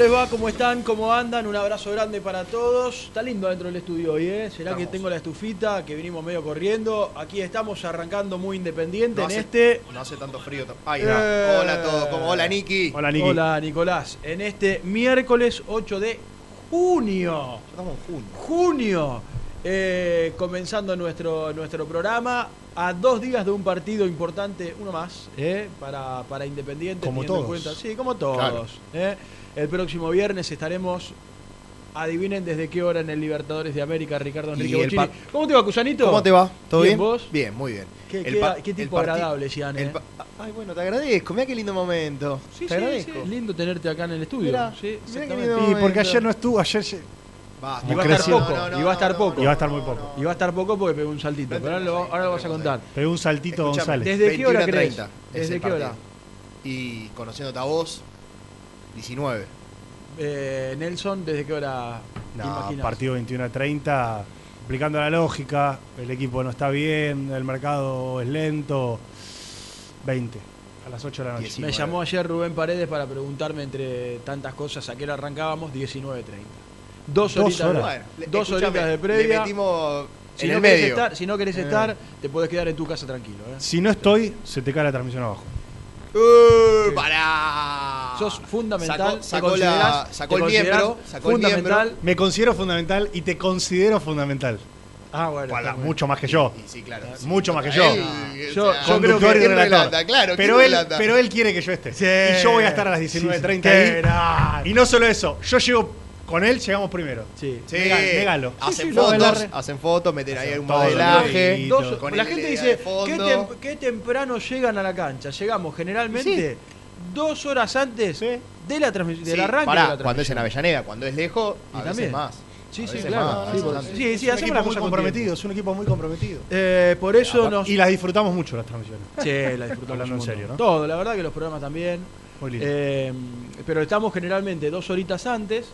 Les va? ¿Cómo están? ¿Cómo andan? Un abrazo grande para todos. Está lindo dentro del estudio hoy, ¿eh? ¿Será que tengo la estufita? Que venimos medio corriendo. Aquí estamos arrancando muy independiente No en hace- este. No hace tanto frío. Ahí Eh. va. Hola a todos. ¿Cómo? Hola, Niki. Hola Niki. Hola, Nicolás. En este miércoles 8 de junio. Estamos en junio. Junio. Eh, comenzando nuestro, nuestro programa a dos días de un partido importante, uno más, ¿eh? para, para Independiente. Como teniendo en todos. cuenta- sí, como todos. Claro. ¿eh? El próximo viernes estaremos, adivinen desde qué hora en el Libertadores de América, Ricardo Enrique ¿Cómo te va, Cusanito? ¿Cómo te va? ¿Todo Bien, bien? ¿vos? Bien, muy bien. Qué, El qué- pa- qué el tipo agradable, Gian, ¿eh? Ay, bueno, te agradezco. Mira qué lindo momento. Sí, te sí, agradezco. sí, es lindo tenerte acá en el estudio. Mirá, sí, mirá qué lindo Y porque ayer no estuvo, ayer se- Basta. Y va a estar poco, y va a estar poco. y va a estar muy poco. Y va a estar poco porque pegó un saltito. No pero ahora lo, ahora lo vas a contar. Pegó un saltito Escuchame, González. ¿Desde qué hora 21:30 crees? es ¿Desde qué hora? Y conociéndote a vos, 19. Eh, Nelson, ¿desde qué hora No, partido 21 a 30, aplicando la lógica, el equipo no está bien, el mercado es lento. 20, a las 8 de la noche. 19. Me llamó ayer Rubén Paredes para preguntarme entre tantas cosas a qué hora arrancábamos, 19.30. Dos Dos horitas, horas. Bueno, dos horitas de previa. Le metimos si, en no medio. estar, si no querés Eh. estar, te podés quedar en tu casa tranquilo. ¿eh? Si no estoy, se te cae la transmisión abajo. ¡Uh, pará! Sos fundamental. Sacó, sacó, la, sacó el miembro. Sacó el fundamental. miembro. Me considero fundamental y te considero fundamental. Ah, bueno. Para- mucho más que yo. Y sí, claro. sí. Mucho más que Él, yo. Yo- sea, yo pero, ¿quién él, relata? pero él quiere que yo esté. Sí. Y yo voy a estar a las 19.30 Sí, ahí. no. Y no solo eso, yo llego con él, llegamos primero. Sí. Sí. Hacen Sí, sí, no, fotos, hacen fotos, meten ahí un modelaje. Dos- con la gente dice. ¿qué, tem- qué temprano llegan a la cancha? Llegamos generalmente dos horas antes Sí. de la transmisión, Sí, del arranque pará, de la cuando es en. Avellaneda, cuando es lejos, Y a también. veces más. Sí, sí, claro. más, Sí, por- sí, sí, es un hacemos equipo la muy comprometido, es un equipo muy comprometido. Eh, por eso nos... Y las disfrutamos mucho las transmisiones. Sí, la disfrutamos Hablando en serio. ¿no? Todo, la verdad que los programas también. Muy lindo. Eh, pero estamos generalmente dos horitas antes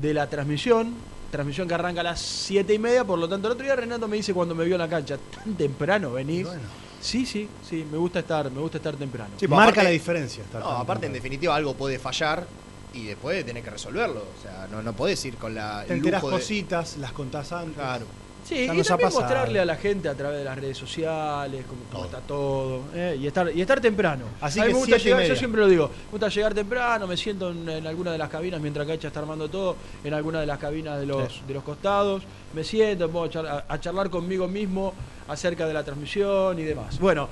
de la transmisión. Transmisión que arranca a las siete y media, por lo tanto el otro día Renato me dice cuando me vio en la cancha, tan temprano venís. Bueno. Sí, sí, sí, me gusta estar, me gusta estar temprano. Sí, pues, Marca aparte- la diferencia. estar No, aparte, en definitiva, algo puede fallar y después tenés que resolverlo. O sea, no, no podés ir con la. Te el enterás lujo de- cositas, las contás antes. Claro. Sí, Ya y nos también mostrarle a la gente a través de las redes sociales cómo, cómo está todo ¿eh? y estar y estar temprano. Así a mí que me gusta llegar, yo siempre lo digo, me gusta llegar temprano, me siento en, en alguna de las cabinas mientras Cacha está armando todo, en alguna de las cabinas de los, de los costados, me siento, a a charlar conmigo mismo acerca de la transmisión y demás. Bueno,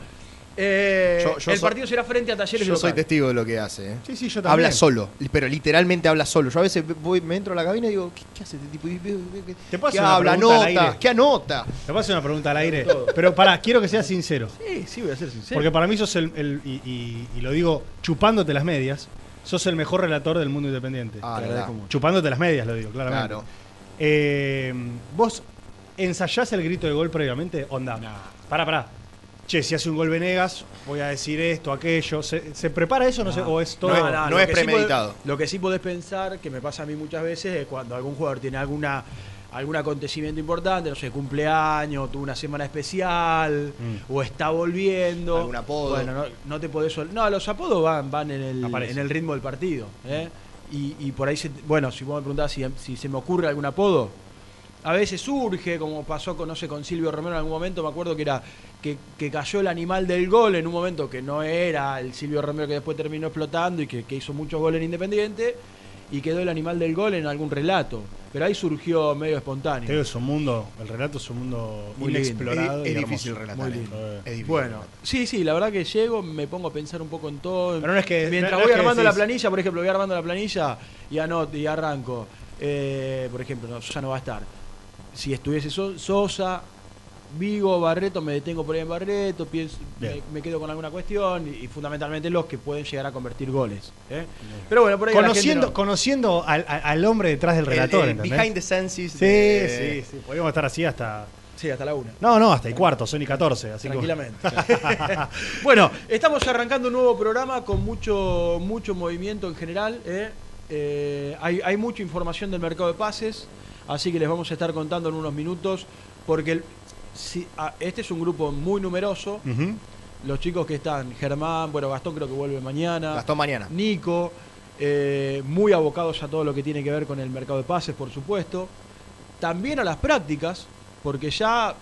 eh, Yo- yo el soy- partido será frente a Talleres Yo soy local. testigo de lo que hace. ¿eh? Sí, sí, yo también. Habla solo, pero literalmente habla solo. Yo a veces voy, me entro a la cabina y digo, ¿qué, qué hace este tipo? Y veo- veo que- ¿Te puedo ¿Qué hacer una habla? pregunta al Anota, aire? ¿qué anota? Te hacer una pregunta al aire. Pero pará, quiero que seas sincero. Sí, sí, voy a ser sincero. Porque para mí sos el, el- y, y- y lo digo chupándote las medias, sos el mejor relator del mundo independiente. Ah, Te la agradezco verdad. mucho. Chupándote las medias, lo digo, claramente. Claro. Eh, ¿Vos ensayás el grito de gol previamente? Onda. Pará, pará. Che, si hace un gol Venegas, voy a decir esto, aquello. ¿Se, se prepara eso no sé, o es todo? No, no, es que sí premeditado. podés- lo que sí podés pensar, que me pasa a mí muchas veces, es cuando algún jugador tiene alguna algún acontecimiento importante, no sé, cumpleaños, tuvo una semana especial, Mm. o está volviendo. Algún apodo. Bueno, no, no te podés... No, los apodos van, van en, el, en el ritmo del partido. ¿eh? Y, y por ahí, se- bueno, si vos me preguntás si, si se me ocurre algún apodo, a veces surge, como pasó con, no sé, con Silvio Romero en algún momento, me acuerdo que era que, que cayó el animal del gol en un momento que no era el Silvio Romero que después terminó explotando y que, que hizo muchos goles en Independiente, y quedó el animal del gol en algún relato. Pero ahí surgió medio espontáneo. Digo, es un mundo, el relato es un mundo Muy lindo. inexplorado. Es- es y difícil hermoso. relatar, Muy eh. lindo. Es difícil. Bueno, sí, sí, la verdad que llego, me pongo a pensar un poco en todo. Pero no es que- Mientras no- no voy armando la planilla, por ejemplo, voy armando la planilla y anoto y arranco. Eh, por ejemplo, no, Sosa no va a estar. Si estuviese So- Sosa, Vigo, Barreto, me detengo por ahí en Barreto, pienso, me, quedo con alguna cuestión y, y fundamentalmente los que pueden llegar a convertir goles. ¿eh? Pero bueno, por ahí Conociendo, no- conociendo al, hombre detrás del relator, El- behind the senses. Sí, de- sí, sí. Podríamos estar así hasta. Sí, hasta la una. No, no, hasta el cuarto, son y 14. Así que- Tranquilamente. bueno, estamos arrancando un nuevo programa con mucho, mucho movimiento en general. ¿eh? Eh, hay, hay mucha información del mercado de pases, así que les vamos a estar contando en unos minutos, porque el- si- ah, este es un grupo muy numeroso. Los chicos que están, Germán, bueno, Gastón creo que vuelve mañana. Gastón mañana. Nico, eh, muy abocados a todo lo que tiene que ver con el mercado de pases, por supuesto. También a las prácticas, porque ya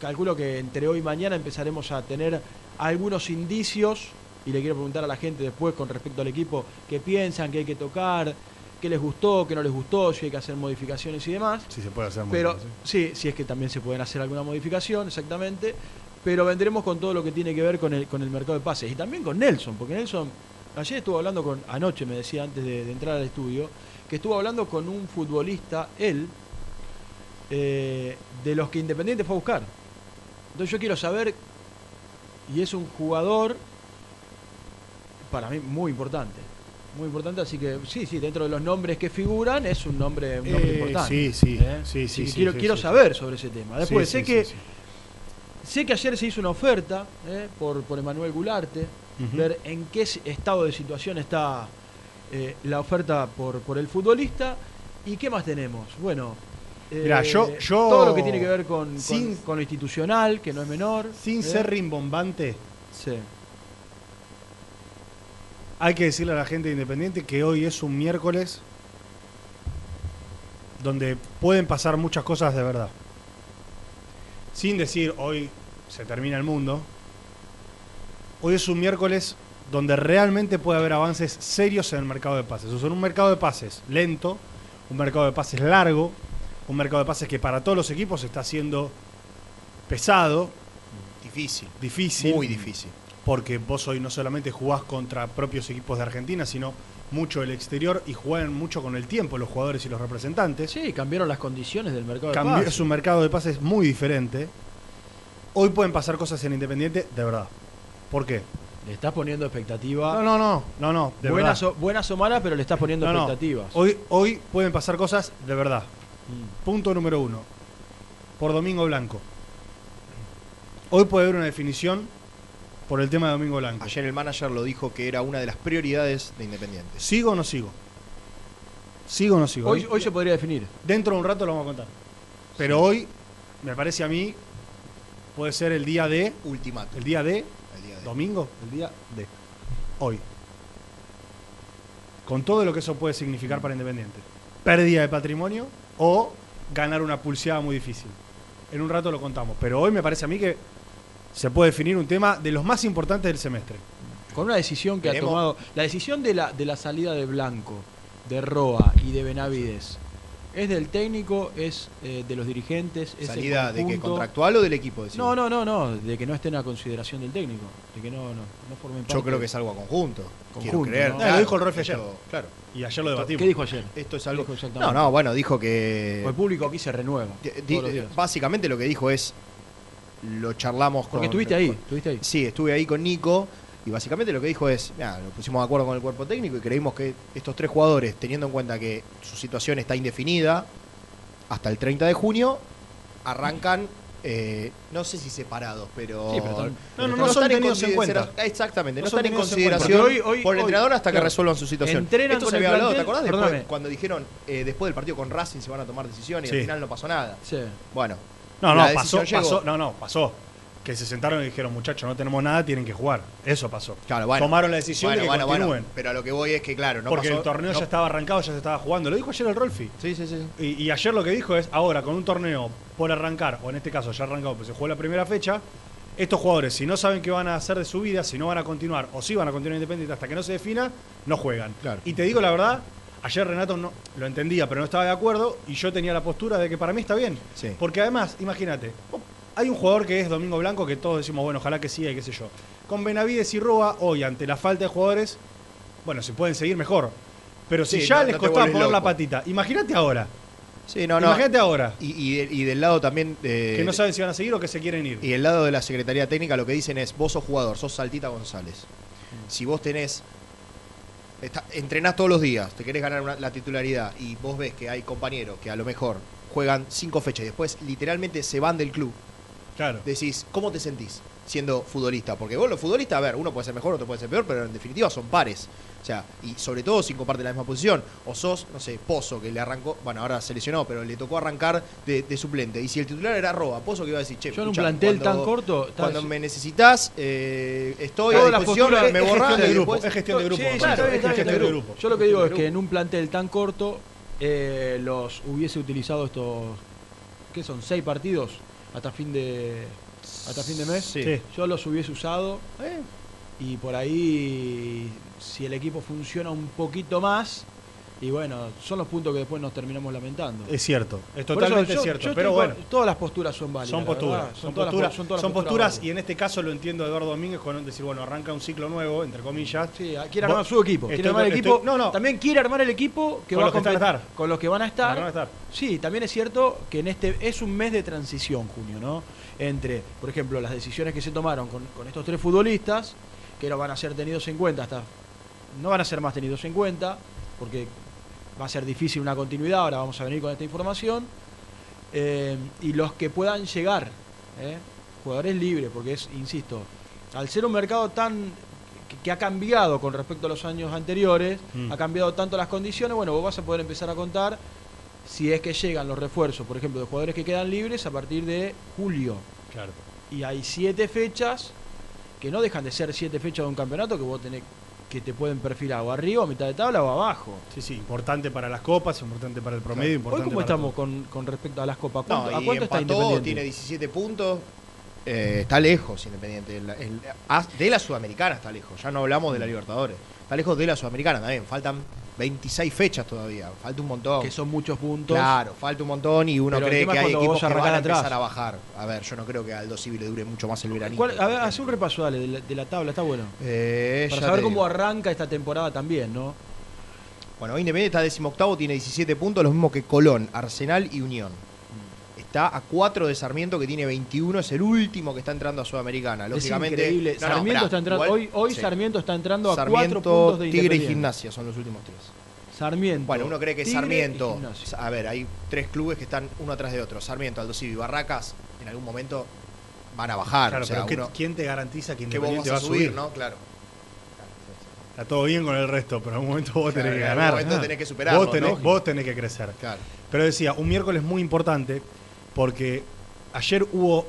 calculo que entre hoy y mañana empezaremos a tener algunos indicios, y le quiero preguntar a la gente después con respecto al equipo, qué piensan, qué hay que tocar, qué les gustó, qué no les gustó, si hay que hacer modificaciones y demás. Sí, se puede hacer Pero sí, si es que también se pueden hacer alguna modificación, exactamente. Pero vendremos con todo lo que tiene que ver con el, con el mercado de pases. Y también con Nelson, porque Nelson, ayer estuvo hablando con, anoche me decía antes de, de entrar al estudio, que estuvo hablando con un futbolista, él, eh, de los que Independiente fue a buscar. Entonces yo quiero saber, y es un jugador, para mí, muy importante. Muy importante, así que sí, sí, dentro de los nombres que figuran, es un nombre, un nombre Eh, importante. sí, sí, ¿eh? sí, sí, sí, quiero sí, quiero sí, saber sobre ese tema. Después, sé que sé que ayer se hizo una oferta ¿eh? por, por Emanuel Gularte, ver en qué estado de situación está eh, la oferta por, por el futbolista y qué más tenemos. Bueno, eh, Mirá, yo- yo- todo lo que tiene que ver con, con- Sin- con lo institucional, que no es menor. Sin ¿eh? ser rimbombante, Sí. Hay que decirle a la gente de Independiente que hoy es un miércoles donde pueden pasar muchas cosas de verdad. Sin decir hoy se termina el mundo. Hoy es un miércoles donde realmente puede haber avances serios en el mercado de pases. O sea, un mercado de pases lento, un mercado de pases largo, un mercado de pases que para todos los equipos está siendo pesado, Difícil. difícil. Muy difícil. Porque vos hoy no solamente jugás contra propios equipos de Argentina, sino mucho del exterior y juegan mucho con el tiempo los jugadores y los representantes. Sí, cambiaron las condiciones del mercado de Cambió- pases. es un mercado de pases muy diferente. Hoy pueden pasar cosas en Independiente, de verdad. ¿Por qué? Le estás poniendo expectativa. No, no, no, no, no, de buenas, verdad. o, buenas o malas, pero le estás poniendo No, no. expectativas. Hoy, hoy pueden pasar cosas de verdad. Mm. Punto número uno. Por Domingo Blanco. Hoy puede haber una definición por el tema de Domingo Blanco. Ayer el manager lo dijo que era una de las prioridades de Independiente. ¿Sigo o no sigo? ¿Sigo o no sigo? Hoy, hoy se podría definir. Dentro de un rato lo vamos a contar. Pero hoy, me parece a mí, puede ser el día de. Ultimato. El día de. El día de- Domingo, el día de. Hoy. con todo lo que eso puede significar para Independiente. Pérdida de patrimonio o ganar una pulseada muy difícil. En un rato lo contamos, pero hoy me parece a mí que se puede definir un tema de los más importantes del semestre. Con una decisión que Veremos. ha tomado. La decisión de la, de la salida de Blanco, de Roa y de Benavides. ¿Es del técnico? ¿Es eh, de los dirigentes? ¿Es el ¿Salida de qué? conjunto? ¿Contractual o del equipo? No, no, no, no. De que no estén a consideración del técnico. De que no, no, no formen parte. Yo creo que es algo a conjunto. Quiero Conjunto, creer. ¿no? Ah, lo dijo el Rolfi ayer. Claro. Y ayer lo debatimos. ¿Qué dijo ayer? Esto es algo. No, no, bueno, dijo que. Pues el público aquí se renueva. Di- todos di- los días. básicamente lo que dijo es. Lo charlamos Porque con. estuviste ahí, con- estuviste ahí. Sí, estuve ahí con Nico. Y básicamente lo que dijo es, mira, nos pusimos de acuerdo con el cuerpo técnico y creímos que estos tres jugadores, teniendo en cuenta que su situación está indefinida hasta el 30 de junio, arrancan, eh, no sé si separados, pero... Sí, pero están- No, no, no son tenidos en cuenta. Exactamente, no, No están en consideración Porque hoy- hoy- por el hoy, entrenador hasta que claro, resuelvan su situación. entrenan Esto se había hablado, ¿te plantel- acordás? Después, cuando dijeron, eh, después del partido con Racing se van a tomar decisiones y Sí. al final no pasó nada. Sí. Bueno, No, no, pasó, pasó, no, no, pasó. Que se sentaron y dijeron, muchachos, no tenemos nada, tienen que jugar. Eso pasó. Claro, bueno. Tomaron la decisión Bueno, de que bueno, continúen. pero a lo que voy es que, claro, no porque pasó- el torneo no- ya estaba arrancado, ya se estaba jugando. Lo dijo ayer el Rolfi. Sí, sí, sí. Y, y ayer lo que dijo es, ahora con un torneo por arrancar, o en este caso ya arrancado, pues se jugó la primera fecha, estos jugadores, si no saben qué van a hacer de su vida, si no van a continuar, o si van a continuar independiente hasta que no se defina, no juegan. Claro. Y te digo la verdad, ayer Renato no, lo entendía, pero no estaba de acuerdo, y yo tenía la postura de que para mí está bien. Sí. Porque además, imagínate, hay un jugador que es Domingo Blanco que todos decimos, bueno, ojalá que siga y qué sé yo. Con Benavides y Roa, hoy, ante la falta de jugadores, bueno, si pueden seguir mejor. Pero si Sí, ya no- les no costaba poner la patita, imagínate ahora. Sí, no, no. Imagínate ahora. Y, y, de- y del lado también. eh, Que no saben si van a seguir o que se quieren ir. Y del lado de la Secretaría Técnica lo que dicen es: vos sos jugador, sos Saltita González. Si vos tenés. Está- entrenás todos los días, te querés ganar una- la titularidad y vos ves que hay compañeros que a lo mejor juegan cinco fechas y después literalmente se van del club, Claro. decís, ¿cómo te sentís siendo futbolista? Porque vos los futbolistas, a ver, uno puede ser mejor, otro puede ser peor, pero en definitiva son pares. O sea, y sobre todo si comparten la misma posición. O sos, no sé, Pozo, que le arrancó, bueno, ahora se lesionó, pero le tocó arrancar de, de suplente. Y si el titular era Roa, Pozo que iba a decir, che, Yo en un plantel cuando- tan corto, Cuando me necesitas, eh, estoy Todas a las disposición, me es gestión de y grupo, después- es gestión de grupo. Sí, me bien, Es gestión de grupo. Yo lo que digo es que en un plantel tan corto eh, los hubiese utilizado estos, ¿qué son? ¿Seis partidos hasta fin de hasta fin de mes? Sí. Sí. Yo los hubiese usado y por ahí si el equipo funciona un poquito más y bueno, son los puntos que después nos terminamos lamentando. Es cierto, es totalmente eso yo- cierto. yo pero bueno, todas las posturas son válidas. son posturas. Son, todas las posturas, po- son todas las son posturas y válidas. en este caso lo entiendo a Eduardo Domínguez con decir, bueno, arranca un ciclo nuevo, entre comillas. Sí, quiere Vos- armar su equipo. Quiere estoy- armar el estoy- equipo. no, no. También quiere armar el equipo que Con va los que a estar. Con los que van a estar. Con los que van a estar. Sí, también es cierto que en este es un mes de transición, junio, ¿no? Entre, por ejemplo, las decisiones que se tomaron con, con estos tres futbolistas, que no van a ser tenidos en cuenta hasta. No van a ser más tenidos en cuenta, porque va a ser difícil una continuidad. Ahora vamos a venir con esta información. Eh, y los que puedan llegar, ¿eh? jugadores libres, porque es, insisto, al ser un mercado tan que, que ha cambiado con respecto a los años anteriores, Mm. ha cambiado tanto las condiciones, bueno, vos vas a poder empezar a contar si es que llegan los refuerzos, por ejemplo, de jugadores que quedan libres a partir de julio. Claro. Y hay siete fechas que no dejan de ser siete fechas de un campeonato que vos tenés que te pueden perfilar o arriba, a mitad de tabla o abajo. Sí, sí, importante para las copas, importante para el promedio, Hoy importante cómo para estamos con, con respecto a las copas, No, ¿Cuánto- ¿a y cuánto está empató, Independiente? tiene 17 puntos. eh, está lejos Independiente. El- el- de la Sudamericana está lejos. Ya no hablamos de la Libertadores. Lejos de la Sudamericana también. Faltan 26 fechas todavía. Falta un montón. que son muchos puntos. Claro, falta un montón y uno Pero cree que hay equipos que van a atrás. empezar a bajar. A ver, yo no creo que a Aldo Civi le dure mucho más el veranito. ¿Cuál- a ver, hace un repaso, dale, de la, de la tabla, está bueno. Eh, Para saber cómo digo. arranca esta temporada también, ¿no? Bueno, Independiente está decimoctavo, tiene 17 puntos, los mismos que Colón, Arsenal y Unión. Está a 4 de Sarmiento, que tiene 21, es el último que está entrando a Sudamericana. Lógicamente, es increíble. No, no, Sarmiento está entrando, igual- hoy, hoy sí. Sarmiento está entrando a Sarmiento, cuatro puntos de Tigre y. Gimnasia son los últimos tres. Sarmiento. Bueno, uno cree que Tigre Sarmiento. A ver, hay tres clubes que están uno atrás de otro. Sarmiento, Aldo Civi y Barracas, en algún momento van a bajar. Claro, o sea, pero ¿qué- uno- ¿quién te garantiza que Independiente vas va a subir, ¿no? Claro. Está todo bien con el resto, pero en algún momento vos Claro, tenés que en algún ganar. momento Ah. tenés que superarlo, Vos tenés, lógico. vos tenés que crecer. Claro. Pero decía, un miércoles muy importante porque ayer hubo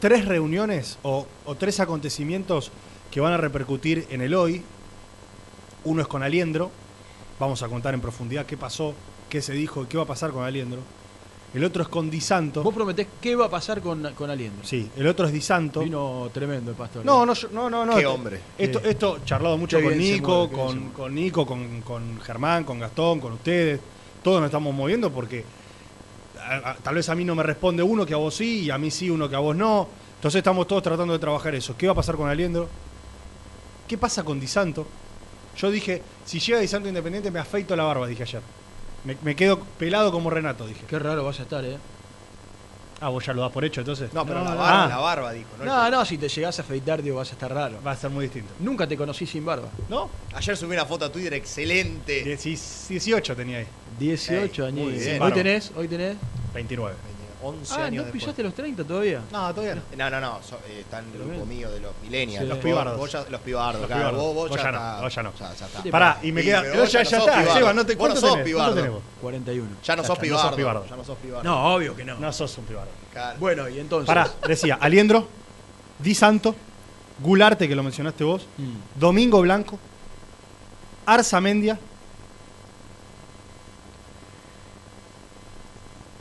tres reuniones o, o tres acontecimientos que van a repercutir en el hoy. Uno es con Aliendro, Vamos a contar en profundidad qué pasó, qué se dijo y qué va a pasar con Aliendro. El otro es con Di Santo. Vos prometés qué va a pasar con, con Aliendro. Sí, el otro es Di Santo. Vino tremendo el pastor. No, no, yo- no, no, no. Qué hombre. Esto, Sí. esto charlado mucho Qué con bien se Nico, mueve, qué bien se con, mueve. con Nico, con, con Germán, con Gastón, con ustedes. Todos nos estamos moviendo porque a- a- tal vez a mí no me responde uno que a vos sí y a mí sí uno que a vos no. Entonces estamos todos tratando de trabajar eso. ¿Qué va a pasar con Aliendro? ¿Qué pasa con Di Santo? Yo dije, si llega Di Santo Independiente me afeito la barba, dije ayer. Me, me quedo pelado como Renato, dije. Qué raro vas a estar, ¿eh? Ah, vos ya lo das por hecho, entonces. No, pero No, la, barba, Ah. la barba, dijo. ¿no? No, no, si te llegás a afeitar, digo, vas a estar raro. Va a ser muy distinto. Nunca te conocí sin barba. ¿No? Ayer subí una foto a Twitter excelente. Dieci- 18 tenía ahí. 18 Ey, muy años. Hoy tenés, hoy tenés. 29. 11 Ah, años ¿no después. pisaste los 30 todavía? No, todavía no. No, no, no, so- eh, está en el grupo mío de los millennials. Sí. Los pibardos. vos ya- los pibardos, Los claro. pibardos. Vos, vos Vos ya, ya no, está- vos ya no. Ya, ya está. Pará, y me Sí, queda. vos ya, ya no sos está, pibardo. Seba, no te Vos no ¿cuánto sos pibardo. tenés vos? 41. Ya no Ya sos está, no pibardo. sos pibardo. Ya no sos pibardo. No, obvio que no. No sos un pibardo. Claro. Bueno, y entonces. Pará, decía, Aliendro, Di Santo, Gularte, que lo mencionaste vos, Mm. Domingo Blanco, Arza Mendia.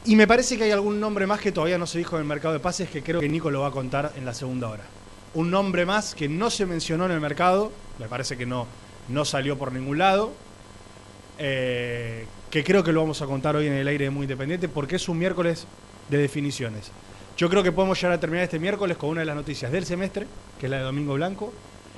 Y me parece que hay algún nombre más que todavía no se dijo en el mercado de pases que creo que Nico lo va a contar en la segunda hora. Un nombre más que no se mencionó en el mercado, me parece que no, no salió por ningún lado, eh, que creo que lo vamos a contar hoy en el aire de Muy Independiente porque es un miércoles de definiciones. Yo creo que podemos llegar a terminar este miércoles con una de las noticias del semestre, que es la de Domingo Blanco,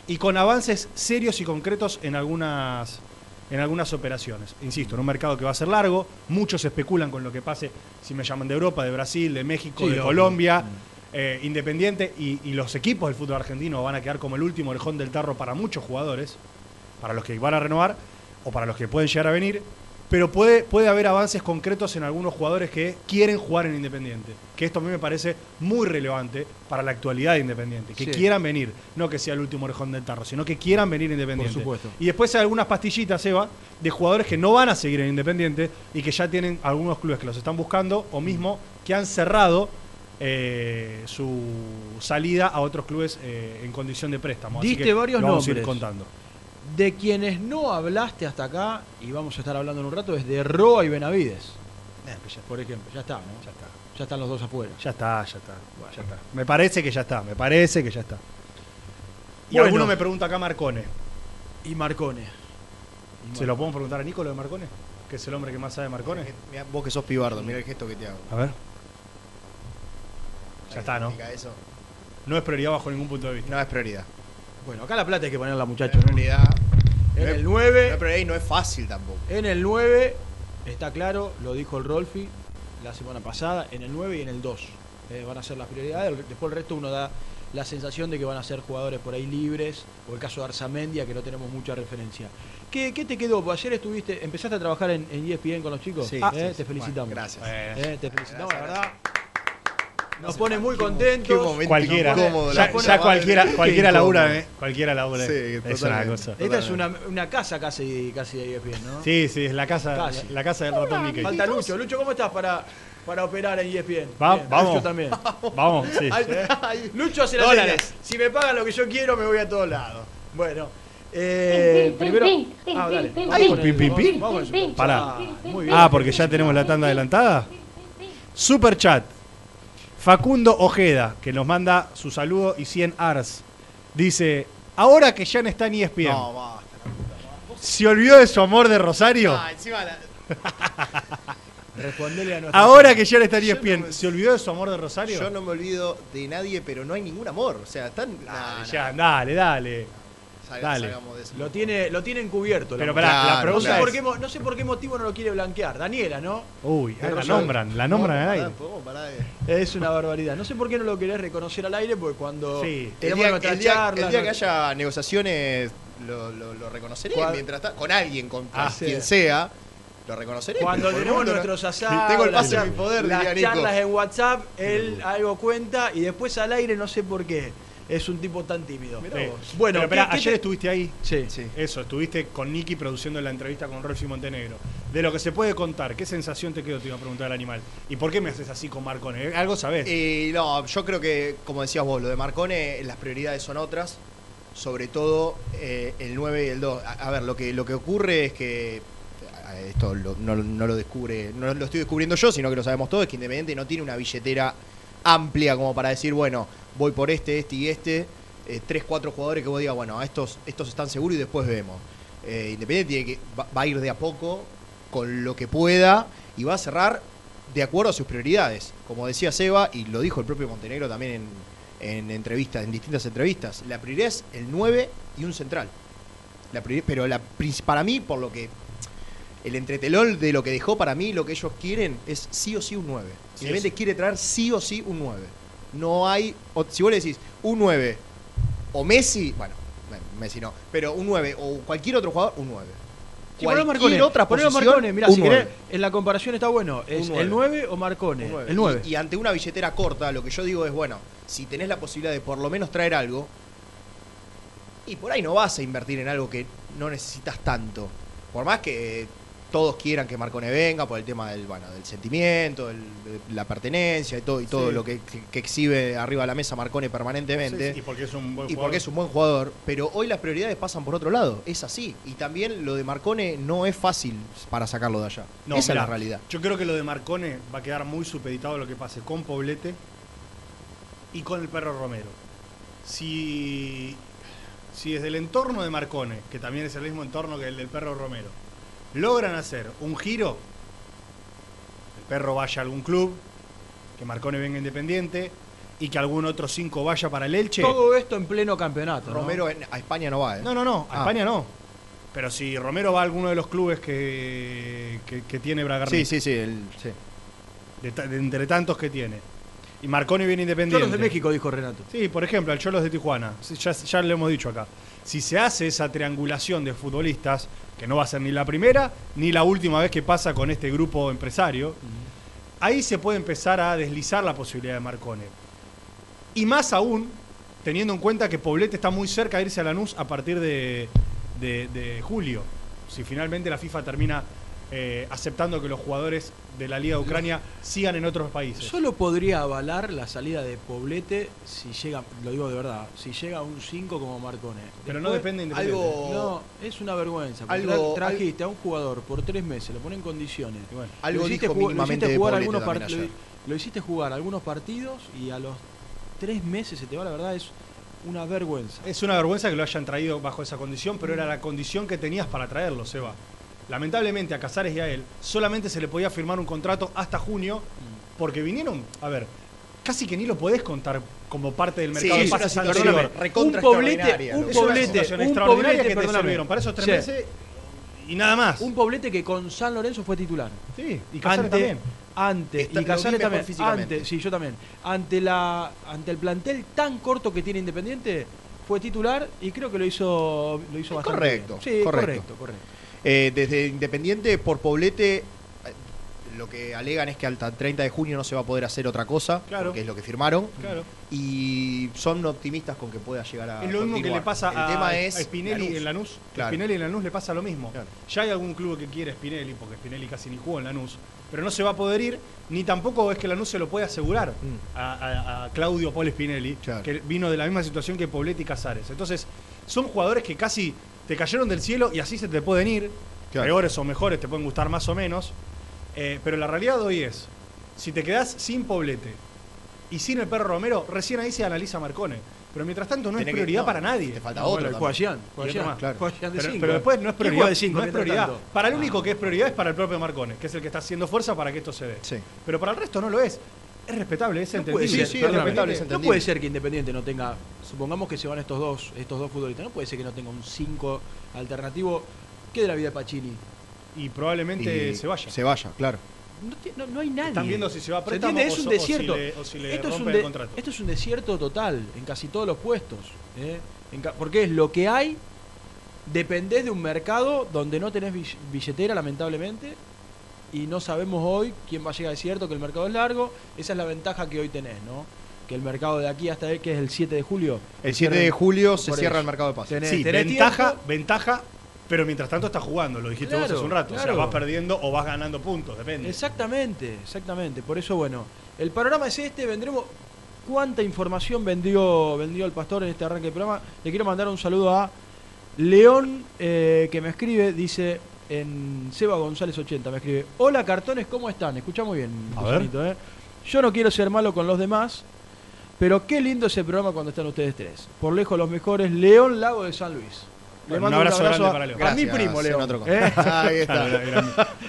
y con avances serios y concretos en algunas, en algunas operaciones. Insisto, en un mercado que va a ser largo, muchos especulan con lo que pase, si me llaman de Europa, de Brasil, de México, Sí, de. Colombia, Mm. eh, Independiente, y, y los equipos del fútbol argentino van a quedar como el último orejón del tarro para muchos jugadores, para los que van a renovar o para los que pueden llegar a venir. Pero puede, puede haber avances concretos en algunos jugadores que quieren jugar en Independiente. Que esto a mí me parece muy relevante para la actualidad de Independiente. Que Sí. quieran venir. No que sea el último orejón del tarro, sino que quieran venir Independiente. Por supuesto. Y después hay algunas pastillitas, Eva, de jugadores que no van a seguir en Independiente y que ya tienen algunos clubes que los están buscando o mismo que han cerrado eh, su salida a otros clubes eh, en condición de préstamo. Así Diste que varios lo vamos a ir nombres. contando. De quienes no hablaste hasta acá, y vamos a estar hablando en un rato, es de Roa y Benavides. Por ejemplo, ya está, ¿no? Ya está. Ya están los dos afuera. Ya está, ya está. ya está. Me parece que ya está, me parece que ya está. Y Bueno. alguno me pregunta acá Marcone. Y Marcone. ¿Se lo podemos preguntar a Nico lo de Marcone? Que es el hombre que más sabe de Marcone. Mirá, vos que sos pibardo, mira el gesto que te hago. A ver. Ya está, ¿no? Eso? No es prioridad bajo ningún punto de vista. No es prioridad. Bueno, acá la plata hay que ponerla, No muchachos. es ¿no? En No es- el No 9, es prioridad y no es fácil tampoco. en el 9, está claro, lo dijo el Rolfi la semana pasada, en el 9 y en el 2. Eh, van a ser las prioridades. Después el resto uno da la sensación de que van a ser jugadores por ahí libres, o el caso de Arzamendia, que no tenemos mucha referencia. ¿Qué, qué te quedó? Pues Ayer estuviste, empezaste a trabajar en, en ESPN con los chicos. Sí, eh, sí. te felicitamos. Bueno, gracias. Eh, te felicitamos, Gracias, la verdad. Nos pone muy contentos. Cualquiera. incómodo, Ya, la cualquiera, cualquiera labura, ¿eh? Cualquiera labura. Sí, es una cosa. Esta es una, una casa casi, casi de ESPN, ¿no? Sí, sí, es la casa, Casi. la, la casa del ratón Mickey. Falta Lucho. Lucho, ¿cómo estás para, para operar en ESPN? Va- Bien, vamos. Lucho también. Vamos, sí. Lucho hace la Dólares. Si me pagan lo que yo quiero, me voy a todos lados. Bueno, eh, primero. Ah, dale. Ah, porque ya tenemos la tanda adelantada. Super chat. Facundo Ojeda, que nos manda su saludo y 100 ars. Dice, ahora que ya no está en ESPN, No, basta. ¿se olvidó de su amor de Rosario? Ah, encima la- Respondele a nuestra. Ahora que ya no está en ESPN, no me- ¿se olvidó de su amor de Rosario? Yo no me olvido de nadie, pero no hay ningún amor. O sea, están. Dale, nah, ya, nah, dale, dale. Salga- dale. salgamos de eso. Lo tiene, lo tiene encubierto. la Pero mujer. pará, la Claro, no, pregunta sé es... por qué, mo- no sé por qué motivo no lo quiere blanquear. Daniela, ¿no? Uy, la nombran, la nombran al aire. ¿Podemos parar de- Es una barbaridad. No sé por qué no lo querés reconocer al aire, porque cuando Sí. El tenemos día, nuestra el día- charla. el día que no- haya negociaciones, lo, lo, lo reconoceré. Mientras está, con alguien, con Ah, quien sea, lo reconoceré. Cuando pero por el tenemos momento no- nuestros asados, Tengo el las pase en char- mi poder, las diría Nico. charlas en WhatsApp, él algo cuenta y después al aire no sé por qué. Es un tipo tan tímido. Mirá Sí. vos. Bueno, Pero, espera, ¿qué- qué ayer te- estuviste ahí. Sí. Sí. Eso, estuviste con Nicky produciendo la entrevista con Rolfi Montenegro. De lo que se puede contar, ¿qué sensación te quedó? Te iba a preguntar el animal. ¿Y por qué me haces así con Marcone? Algo sabés. Y no, yo creo que, como decías vos, lo de Marcone, las prioridades son otras. Sobre todo eh, el 9 y el 2. A, a ver, lo que, lo que ocurre es que eh, esto lo- no, no lo descubre, no lo estoy descubriendo yo, sino que lo sabemos todos, es que Independiente no tiene una billetera amplia como para decir, bueno, voy por este, este y este, eh, tres, cuatro jugadores que vos digas, bueno, estos, estos están seguros y después vemos. Eh, Independiente tiene que, va, a ir de a poco con lo que pueda y va a cerrar de acuerdo a sus prioridades. Como decía Seba, y lo dijo el propio Montenegro también en, en entrevistas, en distintas entrevistas, la prioridad es el 9 y un central. La priori- pero la, para mí, por lo que el entretelol de lo que dejó para mí, lo que ellos quieren es sí o sí un 9. Sí Independiente sí. quiere traer sí o sí un 9. No hay. o- si vos le decís un 9 o Messi, bueno, Messi no, pero un 9 o cualquier otro jugador, un 9. Sí, cualquier Marcone, otra posición, Marcone, mirá, si 9. querés, en la comparación está bueno. ¿Es Un el 9. 9 o Marcone? Un 9. El 9. Y, y ante una billetera corta, lo que yo digo es, bueno, si tenés la posibilidad de por lo menos traer algo, y por ahí no vas a invertir en algo que no necesitas tanto. Por más que todos quieran que Marcone venga por el tema del, bueno, del sentimiento, de la pertenencia y todo, y todo Sí. lo que, que- que exhibe arriba de la mesa Marcone permanentemente. Sí, sí, y porque es un buen Y jugador. porque es un buen jugador, pero hoy las prioridades pasan por otro lado, es así. Y también lo de Marcone no es fácil para sacarlo de allá. No, Esa mirá, es la realidad. Yo creo que lo de Marcone va a quedar muy supeditado a lo que pase con Poblete y con el perro Romero. Si, si desde el entorno de Marcone, que también es el mismo entorno que el del perro Romero, logran hacer un giro, el perro vaya a algún club, que Marcone venga independiente y que algún otro cinco vaya para el Elche. Todo esto en pleno campeonato. ¿no? Romero en- a España no va, ¿eh? No, no, no, a Ah. España no. Pero si Romero va a alguno de los clubes que, que, que tiene Bragarnik. Sí, sí, sí, el- sí. de, ta- de entre tantos que tiene. Y Marconi viene independiente. Cholos de México, dijo Renato. Sí, por ejemplo, al Cholos de Tijuana. Ya, ya lo hemos dicho acá. Si se hace esa triangulación de futbolistas, que no va a ser ni la primera ni la última vez que pasa con este grupo empresario, ahí se puede empezar a deslizar la posibilidad de Marcone. Y más aún, teniendo en cuenta que Poblete está muy cerca de irse a Lanús a partir de, de- de julio. Si finalmente la FIFA termina eh, aceptando que los jugadores de la Liga de Ucrania sigan en otros países. Solo podría avalar la salida de Poblete si llega, lo digo de verdad, si llega a un 5 como Marcone. Pero no depende de Independiente. algo- No, es una vergüenza. porque Algo- tra- trajiste a un jugador por tres meses, lo pone en condiciones. Algo lo hiciste, dijo lo jugar algunos part- lo, lo hiciste jugar algunos partidos y a los tres meses se te va, la verdad, es una vergüenza. Es una vergüenza que lo hayan traído bajo esa condición, pero era la condición que tenías para traerlo, Seba. Lamentablemente a Casares y a él solamente se le podía firmar un contrato hasta junio porque vinieron, a ver, casi que ni lo podés contar como parte del Sí, mercado de pases recontra un poblete, un Es poblete, un poblete, que te sirvieron para esos tres Sí. meses y nada más. Un poblete que con San Lorenzo fue titular. Sí, y Casares ante, también. Ante, Está- y Casares también. físicamente. Ante, sí, yo también. Ante, la, ante el plantel tan corto que tiene Independiente, fue titular y creo que lo hizo, lo hizo bastante correcto, bien. Sí, correcto. correcto, correcto. Eh, desde Independiente por Poblete, eh, lo que alegan es que hasta el 30 de junio no se va a poder hacer otra cosa, Claro. que es lo que firmaron. Claro. Y son optimistas con que pueda llegar a. Es lo mismo que le pasa el a, tema es a Spinelli en Lanús. Claro. Spinelli en Lanús le pasa lo mismo. Ya hay algún club que quiere Spinelli, porque Spinelli casi ni jugó en Lanús, pero no se va a poder ir, ni tampoco es que Lanús se lo puede asegurar Mm. a, Claudio Paul Spinelli, que vino de la misma situación que Pobletti y Casares. Entonces, son jugadores que casi te cayeron del cielo y así se te pueden ir. Claro. Peores o mejores, te pueden gustar más o menos. Eh, pero la realidad hoy es, si te quedás sin Poblete y sin el perro Romero, recién ahí se analiza Marcone. Pero mientras tanto no Tenés es que- prioridad no, para nadie. te falta No, otro bueno, otro Gian. más, claro. Pero, después no es ¿Quién prioridad. juega de cinco no es prioridad. Para el único que es prioridad es para el propio Marcone, que es el que está haciendo fuerza para que esto se dé. Sí. Pero para el resto no lo es. Es respetable, es No entendible. puede, ser, sí, es perdóname, respetable, es no puede ser que Independiente no tenga, supongamos que se van estos dos, estos dos futbolistas, no puede ser que no tenga un 5 alternativo. ¿Qué de la vida de Pacini? Y probablemente Y se vaya. Se vaya, claro. No, no- no hay nadie. Están viendo si se va a ¿Se préstamo Es un desierto. esto, es un rompen de- el contrato. esto es un desierto total en casi todos los puestos. ¿eh? En ca- porque es lo que hay, dependés de un mercado donde no tenés bill- billetera, lamentablemente, y no sabemos hoy quién va a llegar. Es cierto que el mercado es largo, esa es la ventaja que hoy tenés, ¿no? Que el mercado de aquí hasta que es el 7 de julio. El 7 de julio se cierra eso. el mercado de pases. Tenés- Sí, tenés ventaja, tiempo. ventaja, pero mientras tanto está jugando, lo dijiste vos Claro, hace un rato. O claro. sea, vas perdiendo o vas ganando puntos, depende. Exactamente, exactamente. Por eso, bueno, el panorama es este. Vendremos. ¿Cuánta información vendió, vendió el pastor en este arranque de programa? Le quiero mandar un saludo a León, eh, que me escribe. Dice: en Seba González 80 me escribe, hola cartones, ¿cómo están? Escucha muy bien, A Lucianito, ¿eh? Yo no quiero ser malo con los demás, pero qué lindo ese programa cuando están ustedes tres. Por lejos los mejores, León Lago de San Luis. Le Bueno, un mando abrazo grande a- para León. A mi primo, León. ¿eh? Ahí está. Era, era-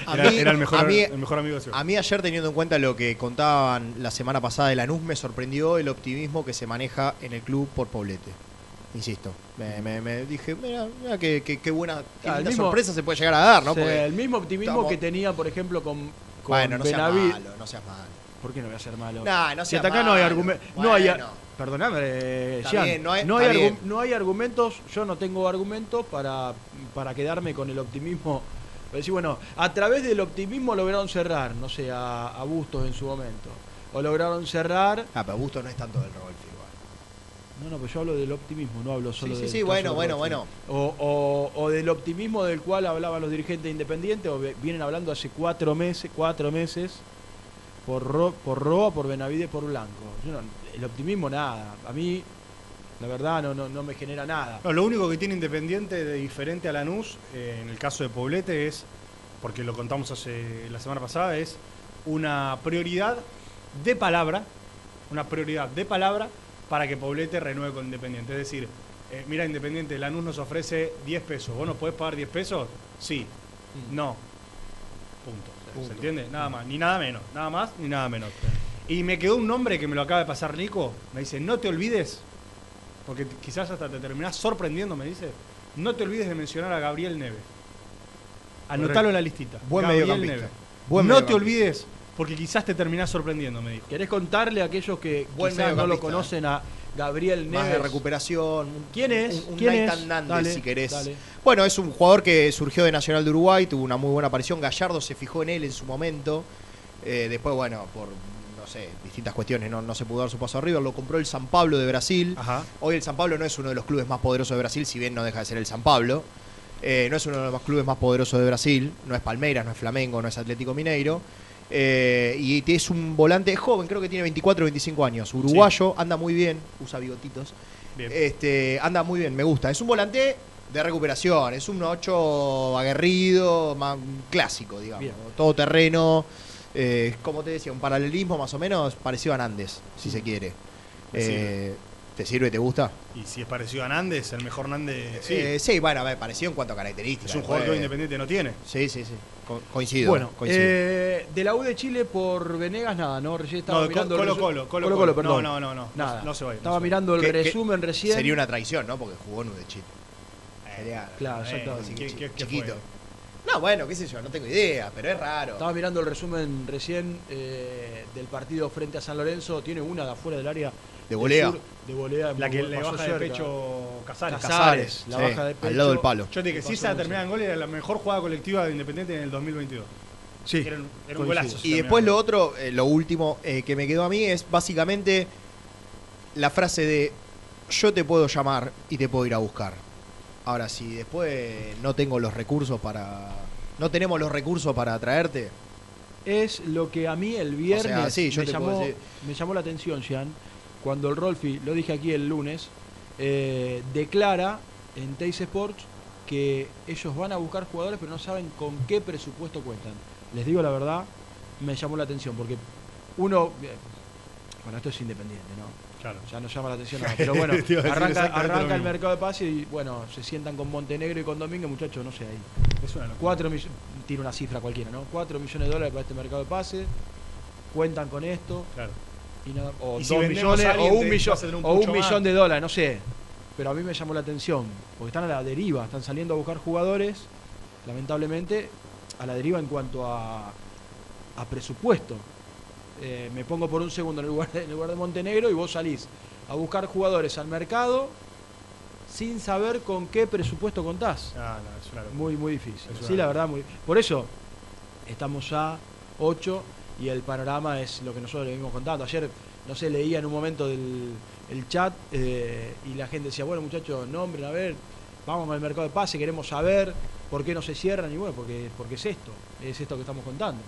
A era- mí- era el, mejor, mí- el mejor amigo de Seba. A mí ayer, teniendo en cuenta lo que contaban la semana pasada de Lanús, me sorprendió el optimismo que se maneja en el club por Poblete. Insisto, me, me- me dije, mira, mira qué, qué- qué buena qué Ah, mismo- sorpresa se puede llegar a dar, ¿no? Sí, Porque, el mismo optimismo estamos- que tenía, por ejemplo, con, con bueno, no seas malo, no seas malo. ¿Por qué no voy a ser malo? Nah, no si hasta acá no hay argumentos. No hay, perdóname, eh, Jean, bien, no hay- no, hay no argumentos, yo no tengo argumentos para, para quedarme con el optimismo. Para decir, bueno, a través del optimismo lograron cerrar, no sé, a, a Bustos en su momento. O lograron cerrar. Ah, pero Busto no es tanto del Rodolfo igual. No, no, pero yo hablo del optimismo, no hablo solo Sí, sí, del sí, bueno, bueno, bueno. O, o- o del optimismo del cual hablaban los dirigentes independientes, o vienen hablando hace cuatro meses, cuatro meses, por, Ro- por Roa, por Benavides, por Blanco. Yo no- el optimismo nada. A mí, la verdad, no, no, no me genera nada. No, lo único que tiene Independiente de diferente a Lanús, eh, en el caso de Poblete, es, porque lo contamos hace la semana pasada, es una prioridad de palabra, una prioridad de palabra para que Poblete renueve con Independiente. Es decir, eh, mira, Independiente, Lanús nos ofrece 10 pesos. ¿Vos nos podés pagar 10 pesos? Sí. No. Punto. ¿Se entiende? Nada más, ni nada menos. Nada más ni nada menos. Y me quedó un nombre que me lo acaba de pasar Nico. Me dice, no te olvides, porque quizás hasta te terminás sorprendiendo, me dice, no te olvides de mencionar a Gabriel Neves. Anotalo en la listita. Buen Gabriel. Neves. Buen no te olvides, porque quizás te terminás sorprendiendo, me dijo. ¿Querés contarle a aquellos que Buen quizás no lo conocen a Gabriel Neves? Más de recuperación. ¿Quién es? Un, un ¿Quién es? Nández, Dale, si querés. dale. Bueno, es un jugador que surgió de Nacional de Uruguay, tuvo una muy buena aparición. Gallardo se fijó en él en su momento. Eh, después, bueno, por no sé, distintas cuestiones no, no se pudo dar su paso arriba. Lo compró el San Pablo de Brasil. Ajá. Hoy el San Pablo no es uno de los clubes más poderosos de Brasil, si bien no deja de ser el San Pablo. Eh, no es uno de los clubes más poderosos de Brasil. No es Palmeiras, no es Flamengo, no es Atlético Mineiro. Eh, y es un volante joven, creo que tiene 24 o 25 años. Uruguayo, anda muy bien, usa bigotitos. Bien. Este, anda muy bien, me gusta. Es un volante de recuperación, es un 8 aguerrido, más clásico, digamos. Bien. Todo terreno. eh, como te decía, un paralelismo más o menos parecido a Nández, si se quiere. Eh, ¿Te sirve? ¿Te gusta? Y si es parecido a Nández, el mejor Nández, sí. Eh, sí, bueno, a ver, parecido en cuanto a características. es un jugador que Después- Independiente no tiene. Sí, sí, sí. Co- coincido. Bueno, coincido. eh, de la U de Chile por Venegas, nada, ¿no? Recién estaba No, mirando Colo, el Colo, Colo, Colo, Colo. perdón. No, no, no, no. Nada. No- no se vaya, no Estaba se vaya. mirando el que resumen recién. Sería una traición, ¿no? Porque jugó en U de Chile. Sería- Claro, Eh, exactamente. ¿qué- qué- qué chiquito. fue? No, bueno, qué sé yo, no tengo idea, pero es raro. Estaba mirando el resumen recién eh, del partido frente a San Lorenzo. Tiene una de afuera del área. De volea. sur, de volea. La que le baja cerca. de pecho Casares. Casares, la sí, baja de pecho. al lado del palo. Yo te dije, si esa terminada en gol era la mejor jugada colectiva de Independiente en el 2022. Sí. Era un, era un golazo. Y después lo otro, eh, lo último eh, que me quedó a mí es básicamente la frase de yo te puedo llamar y te puedo ir a buscar. Ahora, si después no tengo los recursos para... No tenemos los recursos para traerte, Es lo que a mí el viernes O sea, sí, yo me, te puedo llamó, decir- me llamó la atención, Jean, cuando el Rolfi, lo dije aquí el lunes, eh, declara en Teis Sports que ellos van a buscar jugadores pero no saben con qué presupuesto cuentan. Les digo la verdad, me llamó la atención porque uno, bueno, esto es independiente, ¿no? Claro. Ya no llama la atención nada, pero bueno, arranca, el mercado de pase y bueno, se sientan con Montenegro y con Domínguez, muchachos, no sé ahí. Es una locura. 4 millones, tiro una cifra cualquiera, ¿no? 4 millones de dólares para este mercado de pase, cuentan con esto, Claro. y nada, o Y 2 si millones, o un, millón, un o un millón de dólares, no sé. Pero a mí me llamó la atención, porque están a la deriva, están saliendo a buscar jugadores, lamentablemente, a la deriva en cuanto a, a presupuesto. Eh, me pongo por un segundo en el, lugar de, en el lugar de Montenegro y vos salís a buscar jugadores al mercado sin saber con qué presupuesto contás. Ah, no, es una. Muy, muy difícil. Es Sí, la verdad, muy. Por eso estamos ya 8 y el panorama es lo que nosotros le venimos contando. Ayer, no sé, leía en un momento del el chat eh, y la gente decía, bueno, muchachos, nombren, a ver, vamos al mercado de pase, queremos saber por qué no se cierran. Y bueno, porque, porque es esto, es esto que estamos contando.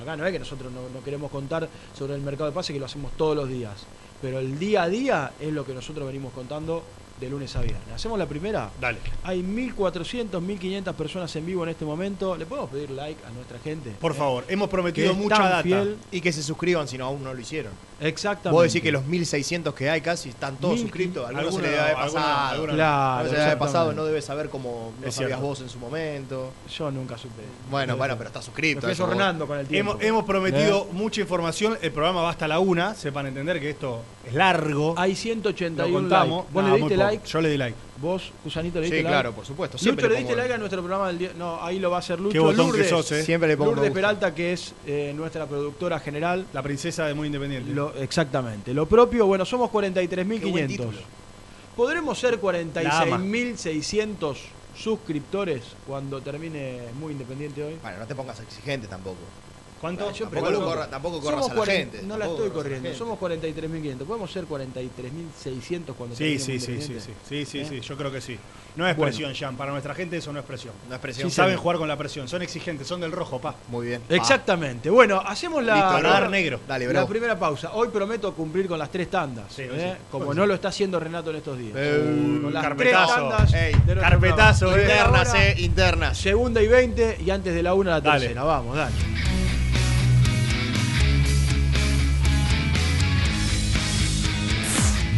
Acá no es que nosotros no, queremos contar sobre el mercado de pase, que lo hacemos todos los días. Pero el día a día es lo que nosotros venimos contando de lunes a viernes. ¿Hacemos la primera? Dale. Hay 1.400, 1.500 personas en vivo en este momento. ¿Le podemos pedir like a nuestra gente? Por ¿Eh? favor, hemos prometido mucha data. fiel. Y que se suscriban si no aún no lo hicieron. Exactamente. Vos decís que los 1600 que hay casi están todos Mil- suscritos. Algunos se alguno- le debe pasado. Claro, se le debe pasado, no debe saber cómo no Es sabías cierto. vos en su momento. Yo nunca supe. Bueno, bueno, pero está Me suscrito. vos. sornando con el tiempo. Hemos, hemos prometido ¿Eh? mucha información. El programa va hasta la una. Sepan entender que esto es largo. Hay Lo 181 contamos. likes. ¿Vos No, le diste. Like? Yo le di like. ¿Vos, Cusanito, le Sí, diste like? claro, por supuesto. Lucho, Siempre le le diste like a nuestro programa del día. No, ahí lo va a hacer Lucho. Qué botón Lourdes, que sos, eh. Siempre le pongo Lourdes. Peralta, que es eh, nuestra productora general. La princesa de Muy Independiente. Lo- exactamente. Lo propio, bueno, somos Qué buen 43.500. título. ¿Podremos ser La ama. 46.600 suscriptores cuando termine Muy Independiente hoy? Bueno, no te pongas exigente tampoco. ¿Cuánto? Yo Tampoco, lo corra- tampoco corras Somos a la 40 gente. No la estoy la corriendo. Somos 43.500. ¿Podemos ser 43.600 cuando Sí, sí, sí, sí, sí, sí, sí, ¿Eh? sí, yo creo que sí. No es Bueno. presión, Jan. Para nuestra gente eso no es presión. No es presión. Sí, saben jugar con la presión, son exigentes, son del rojo, pa. Muy bien. Exactamente. Bueno, hacemos la, Listo, dar la- negro. Dale, la primera pausa. Hoy prometo cumplir con las tres tandas. Sí, ¿eh? Como Hoy no sí. lo está haciendo Renato en estos días. Eh, con las carpetazo. tres tandas Ey, de nuestro carpetazo, eh. Internas, eh, internas. Segunda y 20 y antes de la una la Dale. tercera. Vamos, dale.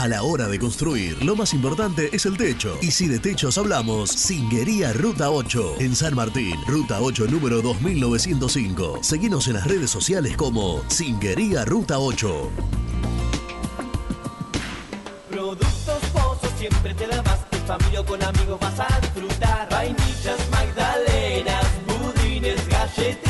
A la hora de construir, lo más importante es el techo. Y si de techos hablamos, Singuería Ruta 8, en San Martín, Ruta 8 número 2905. Seguinos en las redes sociales como Singuería Ruta 8. Productos Pozos siempre te da más. En familia o con amigos vas a disfrutar. Vainillas, magdalenas, budines, galletitas.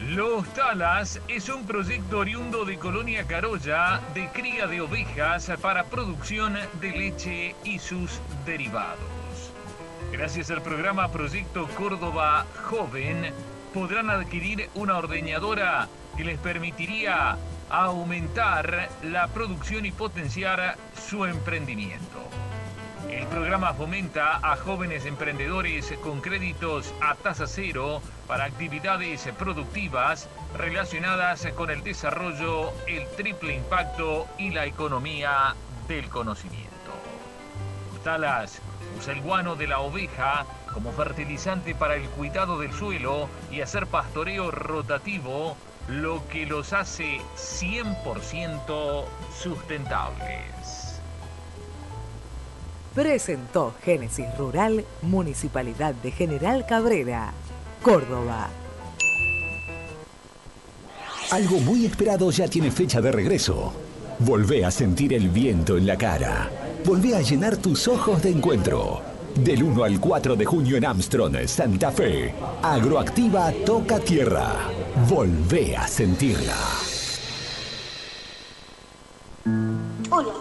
Los Talas es un proyecto oriundo de Colonia Carolla de cría de ovejas para producción de leche y sus derivados. Gracias al programa Proyecto Córdoba Joven podrán adquirir una ordeñadora que les permitiría aumentar la producción y potenciar su emprendimiento. El programa fomenta a jóvenes emprendedores con créditos a tasa cero para actividades productivas relacionadas con el desarrollo, el triple impacto y la economía del conocimiento. Talas usa el guano de la oveja como fertilizante para el cuidado del suelo y hacer pastoreo rotativo, lo que los hace 100% sustentables. Presentó Génesis Rural, Municipalidad de General Cabrera, Córdoba. Algo muy esperado ya tiene fecha de regreso. Volvé a sentir el viento en la cara. Volvé a llenar tus ojos de encuentro. Del 1 al 4 de junio en Armstrong, Santa Fe. Agroactiva toca tierra. Volvé a sentirla. Hola,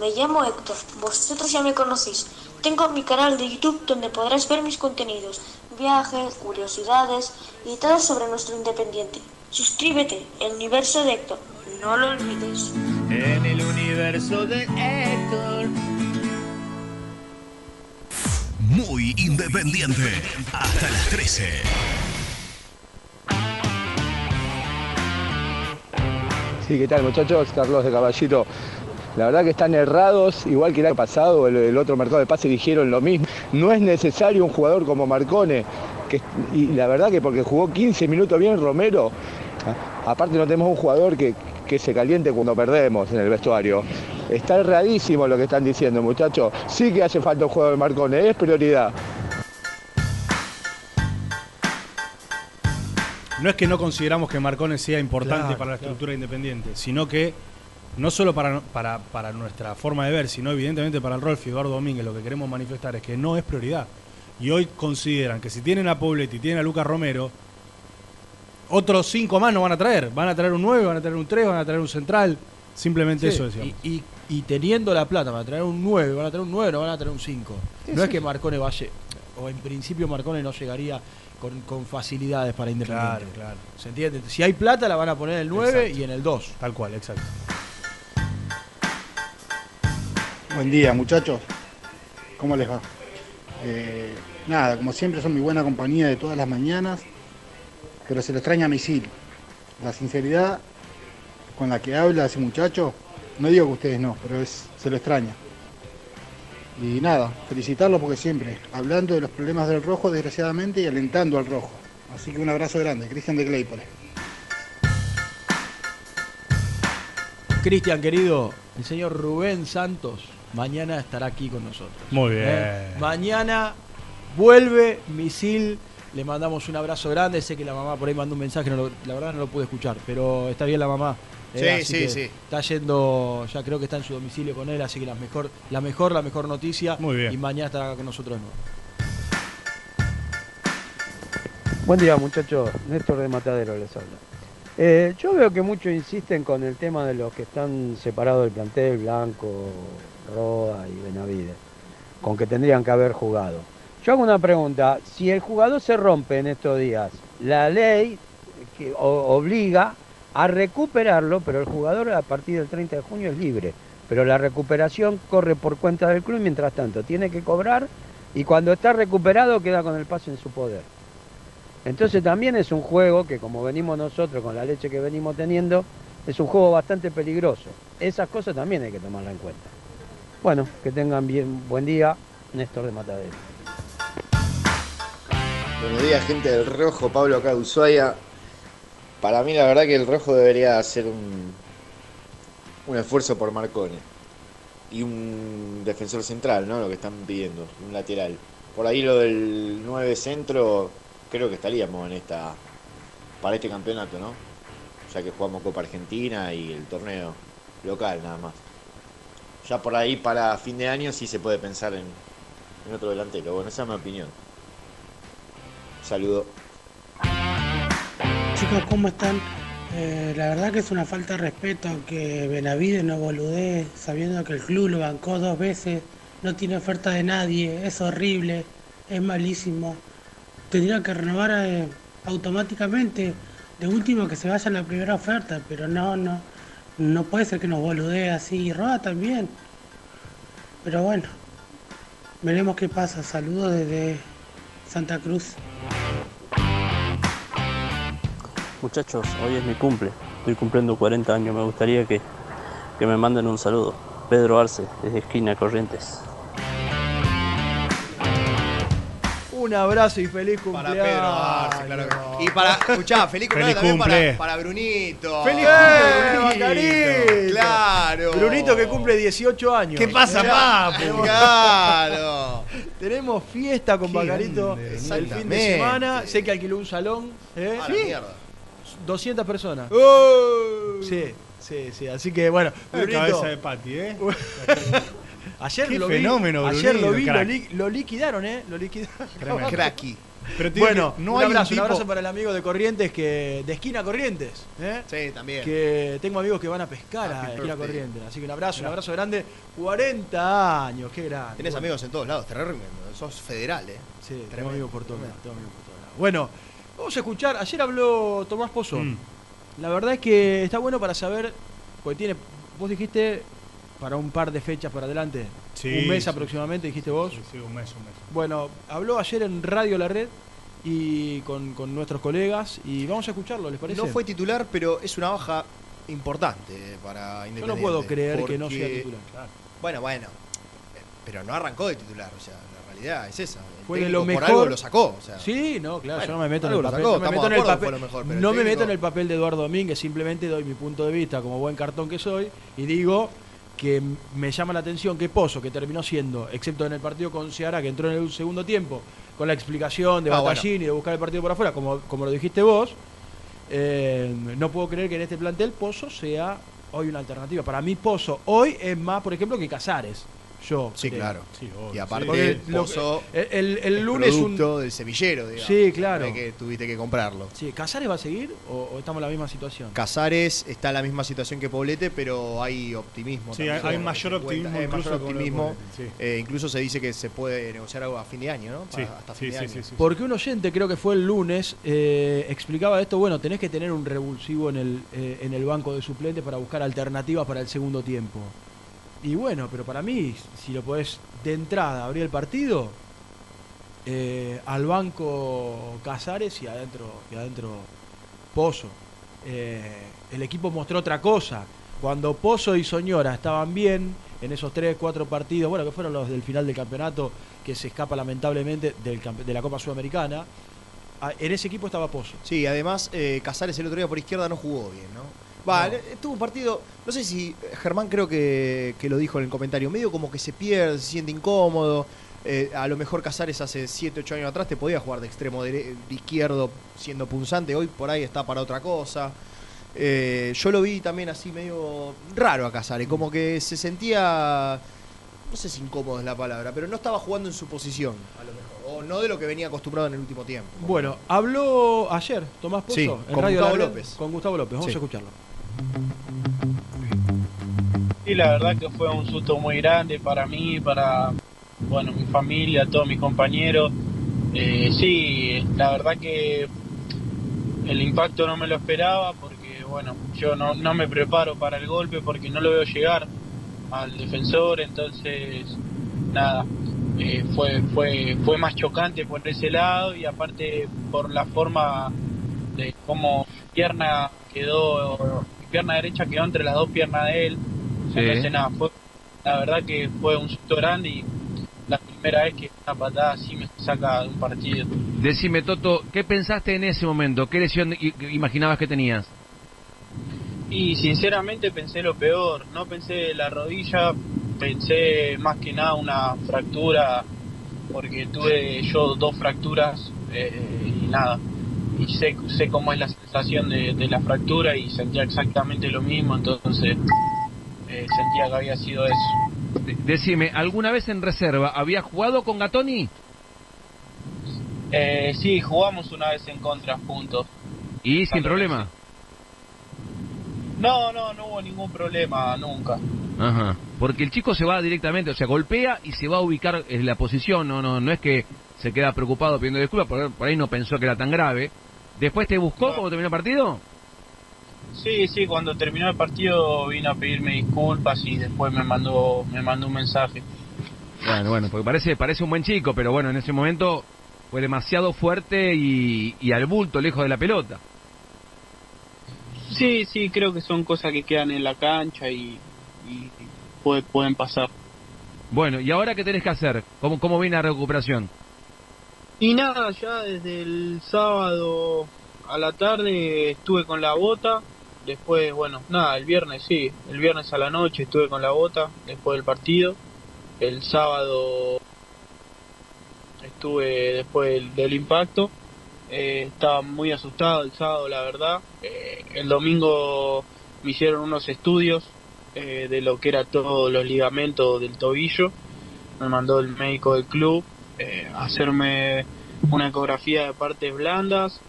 me llamo Héctor. Vosotros ya me conocéis. Tengo mi canal de YouTube donde podrás ver mis contenidos, viajes, curiosidades y todo sobre nuestro independiente. Suscríbete, el universo de Héctor. No lo olvides. En el universo de Héctor. Muy independiente. Hasta las 13. Sí, ¿qué tal muchachos? Carlos de Caballito. La verdad que están errados, igual que el año pasado, el, el otro mercado de pase dijeron lo mismo. No es necesario un jugador como Marcone, que, y la verdad que porque jugó 15 minutos bien Romero, a- aparte no tenemos un jugador que, que se caliente cuando perdemos en el vestuario. Está erradísimo lo que están diciendo muchachos. Sí que hace falta un jugador de Marcone, es prioridad. No es que no consideramos que Marcone sea importante Claro, para la claro. estructura independiente, sino que no solo para, para, para nuestra forma de ver, sino evidentemente para el Rolf y Eduardo Domínguez, lo que queremos manifestar es que no es prioridad. Y hoy consideran que si tienen a Pobletti y tienen a Lucas Romero, otros cinco más no van a traer. Van a traer un 9, van a traer un 3, van a traer un central. Simplemente Sí, eso decíamos. Y, y- y teniendo la plata para traer un 9, van a traer un 9, no van a traer un 5. Sí, no sí, es que. Marcone vaya, o en principio Marcone no llegaría con, con facilidades para Independiente. Claro, claro. ¿Se entiende? Si hay plata la van a poner en el 9 Exacto. y en el 2. Tal cual, exacto. Buen día, muchachos. ¿Cómo les va? Eh, nada, como siempre son mi buena compañía de todas las mañanas, pero se lo extraña a Misil. La sinceridad con la que habla ese muchacho, no digo que ustedes no, pero es, se lo extraña. Y nada, felicitarlo porque siempre, hablando de los problemas del rojo, desgraciadamente, y alentando al rojo. Así que un abrazo grande, Cristian de Claypole. Cristian, querido, el señor Rubén Santos mañana estará aquí con nosotros. Muy bien. ¿Eh? Mañana vuelve Misil. Le mandamos un abrazo grande. Sé que la mamá por ahí mandó un mensaje, no lo- la verdad no lo pude escuchar, pero está bien la mamá. ¿eh? Sí, Así sí, sí. Está yendo, ya creo que está en su domicilio con él, así que la mejor, la mejor, la mejor noticia. Muy bien. Y mañana estará acá con nosotros de nuevo. Buen día muchachos, Néstor de Matadero les habla. Eh, yo veo que muchos insisten con el tema de los que están separados del plantel, Blanco, Roa y Benavides, con que tendrían que haber jugado. Yo hago una pregunta, si el jugador se rompe en estos días, la ley que obliga a recuperarlo, pero el jugador a partir del 30 de junio es libre, pero la recuperación corre por cuenta del club mientras tanto tiene que cobrar y cuando está recuperado queda con el pase en su poder. Entonces también es un juego que como venimos nosotros con la leche que venimos teniendo, es un juego bastante peligroso. Esas cosas también hay que tomarlas en cuenta. Bueno, que tengan bien buen día, Néstor de Matadero. Buenos días, gente del Rojo, Pablo acá de Ushuaia. Para mí, la verdad que el Rojo debería hacer un, un esfuerzo por Marcone y un defensor central, ¿no? Lo que están pidiendo, un lateral. Por ahí lo del 9 centro, creo que estaríamos en esta para este campeonato, ¿no? Ya que jugamos Copa Argentina y el torneo local nada más. Ya por ahí para fin de año sí se puede pensar en, otro delantero. Bueno, esa es mi opinión. Saludo. Chicos, ¿cómo están? Eh, la verdad que es una falta de respeto que Benavides no boludee sabiendo que el club lo bancó dos veces, no tiene oferta de nadie, es horrible, es malísimo. Tendría que renovar eh, automáticamente, de último que se vaya en la primera oferta, pero no, no, no puede ser que nos boludee así, Roa también. Pero bueno, veremos qué pasa. Saludos desde Santa Cruz. Muchachos, hoy es mi cumple. Estoy cumpliendo 40 años. Me gustaría que, que me manden un saludo. Pedro Arce, desde esquina Corrientes. Un abrazo y feliz Para cumpleaños. Pedro Arce, claro que- Y para, escuchá, feliz cumpleaños Feliz también para, cumple. para Brunito. ¡Feliz ¡Eh, cumple, Brunito! Claro. Brunito que cumple 18 años. ¿Qué pasa, papu? Claro. Tenemos fiesta con Bacarito el fin de semana. Sé que alquiló un salón. ¿eh? A la mierda. 200 personas. ¡Oh! Sí, sí, sí. Así que bueno, La Brunito, cabeza de Pati, ¿eh? ayer Qué lo fenómeno, vi, ayer lo vi, lo, li- lo liquidaron, ¿eh? Lo liquidaron. Tremendo. Cracky. Pero Bueno, no un hay abrazo, un tipo- abrazo para el amigo de Corrientes que de esquina Corrientes, ¿eh? Sí, también. Que tengo amigos que van a pescar a Happy esquina birthday. Corrientes, así que un abrazo, un abrazo grande. 40 años, qué grande. Tenés Bueno, amigos en todos lados, recomiendo. Sos federal, ¿eh? Sí, tengo Tremendo. amigos por todos lados, tengo amigos por todos lados. Bueno, vamos a escuchar, ayer habló Tomás Pozo. Mm. La verdad es que está bueno para saber, porque tiene, vos dijiste para un par de fechas para adelante, Sí, un mes sí. aproximadamente, dijiste vos. Sí, sí, un mes, un mes. Bueno, habló ayer en Radio La Red y con, con nuestros colegas y vamos a escucharlo, ¿les parece? No fue titular, pero es una baja importante para Yo Independiente. no puedo creer que no sea titular. Bueno, bueno. eh, Pero no arrancó de titular, o sea, la realidad es esa. El Fue lo por mejor. algo lo sacó, o sea. Sí, no, claro, Bueno, yo no me meto en el papel. sacó, no me meto en el papel, mejor, el no me meto en el papel de Eduardo Domínguez, simplemente doy mi punto de vista como buen cartón que soy y digo que me llama la atención que Pozo, que terminó siendo, excepto en el partido con Ceará, que entró en el segundo tiempo, con la explicación de Ah, Batallín y de buscar el partido por afuera, como, como lo dijiste vos, eh, no puedo creer que en este plantel Pozo sea hoy una alternativa. Para mí Pozo hoy es más, por ejemplo, que Casares. Yo Sí, creo. claro. Sí, obvio. Y aparte, lo- Pozo, el, el- el es lunes un, producto del semillero, digamos. Sí, claro. De que tuviste que comprarlo. Sí, ¿Casares va a seguir o, o estamos en la misma situación? Casares está en la misma situación que Poblete, pero hay optimismo. Sí, también. hay- hay mayor cuenta, optimismo hay incluso mayor optimismo. Poblete, sí. Eh, incluso se dice que se puede negociar algo a fin de año, ¿no? Sí, Para- hasta sí, fin de sí, año. sí, sí. Porque un oyente, creo que fue el lunes, eh, explicaba esto, bueno, tenés que tener un revulsivo en el, eh, en el banco de suplentes para buscar alternativas para el segundo tiempo. Y bueno, pero para mí, si lo podés de entrada abrir el partido, eh, al banco Casares y adentro, y adentro Pozo. Eh, el equipo mostró otra cosa. Cuando Pozo y Soñora estaban bien en esos tres, cuatro partidos, bueno, que fueron los del final del campeonato, que se escapa lamentablemente del de la Copa Sudamericana, ah, en ese equipo estaba Pozo. Sí, además eh, Casares el otro día por izquierda no jugó bien, ¿no? Va, No. tuvo un partido, no sé si Germán creo que, que lo dijo en el comentario, medio como que se pierde, se siente incómodo. Eh, a lo mejor Casares hace 7, 8 años atrás te podía jugar de extremo dere- de izquierdo siendo punzante, hoy por ahí está para otra cosa. Eh, yo lo vi también así medio raro a Casares, como que se sentía, no sé si incómodo es la palabra, pero no estaba jugando en su posición, a lo mejor, o no de lo que venía acostumbrado en el último tiempo. Bueno, habló ayer Tomás Pozo Sí, en con Radio Gustavo Red, López. Con Gustavo López, vamos Sí. a escucharlo. Sí, la verdad que fue un susto muy grande para mí, para bueno mi familia, todos mis compañeros. Eh, sí, la verdad que el impacto no me lo esperaba porque bueno, yo no, no me preparo para el golpe porque no lo veo llegar al defensor, entonces nada, eh, fue, fue, fue más chocante por ese lado y aparte por la forma de cómo pierna quedó, pierna derecha quedó entre las dos piernas de él. Sí. Entonces nada, fue, la verdad que fue un susto grande y la primera vez que una patada así me saca de un partido. Decime, Toto, ¿qué pensaste en ese momento? ¿Qué lesión imaginabas que tenías? Y sinceramente pensé lo peor, no pensé la rodilla, pensé más que nada una fractura, porque tuve yo dos fracturas eh, y nada, y sé, sé cómo es la sensación de, de la fractura y sentía exactamente lo mismo, entonces eh, sentía que había sido eso. De- Decime, ¿alguna vez en reserva había jugado con Gatoni? Eh, sí, jugamos una vez en contra juntos. Y sin problema. No, no, no hubo ningún problema nunca. Ajá. Porque el chico se va directamente, o sea, golpea y se va a ubicar en la posición. No, no, no es que se queda preocupado pidiendo disculpas, por, por ahí no pensó que era tan grave. Después te buscó cuando terminó el partido. Sí, sí, cuando terminó el partido vino a pedirme disculpas y después me mandó me mandó un mensaje. Bueno, bueno, porque parece, parece un buen chico, pero bueno, en ese momento fue demasiado fuerte y, y al bulto, lejos de la pelota. Sí, sí, creo que son cosas que quedan en la cancha y, y puede- pueden pasar. Bueno, ¿y ahora qué tenés que hacer? ¿Cómo, cómo viene la recuperación? Y nada, ya desde el sábado a la tarde estuve con la bota. Después, bueno, nada, el viernes sí. El viernes a la noche estuve con la bota después del partido. El sábado estuve después del, impacto. Eh, estaba muy asustado el sábado, la verdad. Eh, el domingo me hicieron unos estudios eh, de lo que era todos los ligamentos del tobillo. Me mandó el médico del club eh, hacerme una ecografía de partes blandas.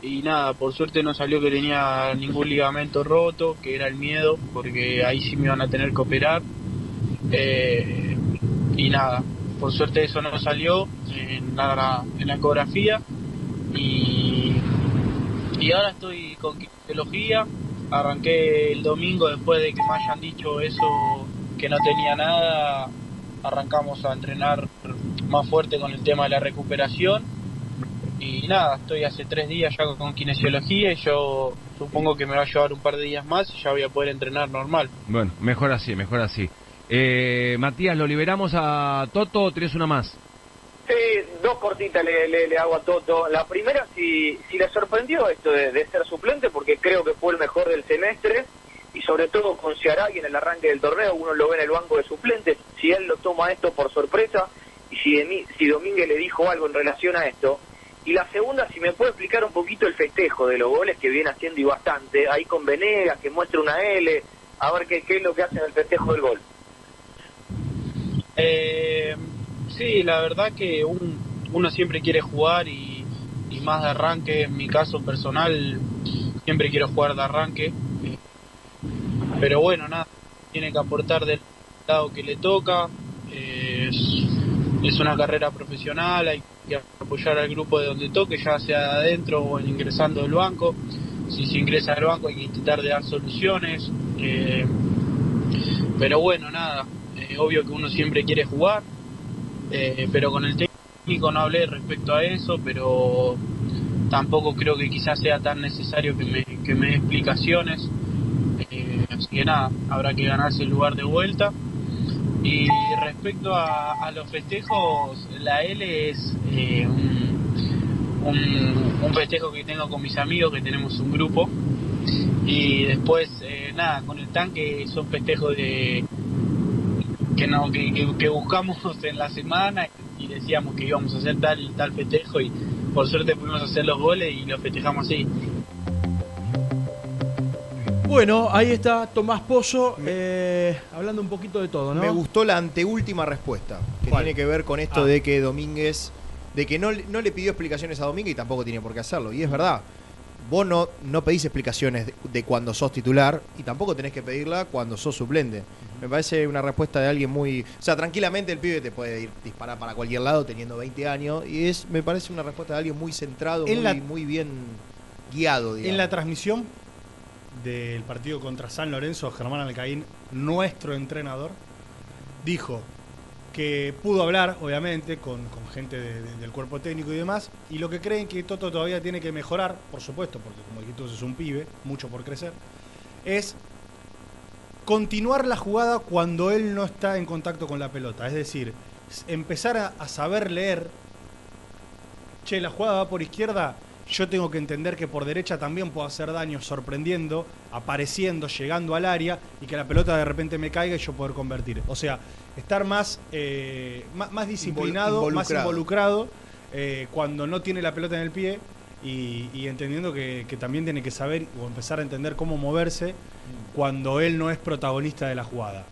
Y nada, por suerte no salió que tenía ningún ligamento roto, que era el miedo, porque ahí sí me iban a tener que operar. Eh, y nada, por suerte eso no salió en la, en la ecografía. Y, y ahora estoy con kinesiología. Arranqué el domingo después de que me hayan dicho eso, que no tenía nada. Arrancamos a entrenar más fuerte con el tema de la recuperación. Y nada, estoy hace tres días ya con kinesiología y yo supongo que me va a llevar un par de días más y ya voy a poder entrenar normal. Bueno, mejor así, mejor así. Eh, Matías, ¿lo liberamos a Toto o tenés una más? Sí, dos cortitas le, le- le hago a Toto. La primera, si, si le sorprendió esto de, de ser suplente, porque creo que fue el mejor del semestre, y sobre todo con y en el arranque del torneo, uno lo ve en el banco de suplentes, si él lo toma esto por sorpresa, y si, Demi- si Domínguez le dijo algo en relación a esto. Y la segunda, si me puede explicar un poquito el festejo de los goles que viene haciendo y bastante, ahí con Venegas, que muestra una L, a ver qué, es lo que hace en el festejo del gol. Eh, sí, la verdad que un- uno siempre quiere jugar y, más de arranque, en mi caso personal, siempre quiero jugar de arranque. pero bueno, nada, tiene que aportar del lado que le toca. eh, es, es una carrera profesional, hay que apoyar al grupo de donde toque, ya sea adentro o ingresando del banco. Si se ingresa al banco hay que intentar de dar soluciones. eh, pero bueno, nada, eh, obvio que uno siempre quiere jugar, eh, pero con el técnico no hablé respecto a eso, pero tampoco creo que quizás sea tan necesario que me, que me dé explicaciones. Así que nada, habrá que ganarse el lugar de vuelta. Y respecto a, los festejos, la L es eh, un, un, un festejo que tengo con mis amigos, que tenemos un grupo. Y después, eh, nada, con el tanque son festejos de que no que, que- que buscamos en la semana y decíamos que íbamos a hacer tal tal festejo y por suerte pudimos hacer los goles y los festejamos así. Bueno, ahí está Tomás Pozo eh, hablando un poquito de todo, ¿no? Me gustó la anteúltima respuesta, que ¿Cuál? tiene que ver con esto Ah. de que Domínguez, de que no, le- no le pidió explicaciones a Domínguez y tampoco tiene por qué hacerlo. Y es verdad, vos no, no pedís explicaciones de, de cuando sos titular y tampoco tenés que pedirla cuando sos suplente. Me parece una respuesta de alguien muy... O sea, tranquilamente el pibe te puede ir disparar para cualquier lado teniendo 20 años y es me parece una respuesta de alguien muy centrado, En muy, la- muy bien guiado, digamos. En la transmisión del partido contra San Lorenzo, Germán Alcaín, nuestro entrenador, dijo que pudo hablar, obviamente, con, gente de- de- del cuerpo técnico y demás, y lo que creen que Toto todavía tiene que mejorar, por supuesto, porque como dijiste es un pibe, mucho por crecer, es continuar la jugada cuando él no está en contacto con la pelota. Es decir, empezar a, a saber leer che, la jugada va por izquierda, yo tengo que entender que por derecha también puedo hacer daño sorprendiendo, apareciendo, llegando al área y que la pelota de repente me caiga y yo poder convertir. O sea, estar más, eh, más, más disciplinado, más involucrado. involucrado eh, cuando no tiene la pelota en el pie y, y entendiendo que, que también tiene que saber o empezar a entender cómo moverse cuando él no es protagonista de la jugada.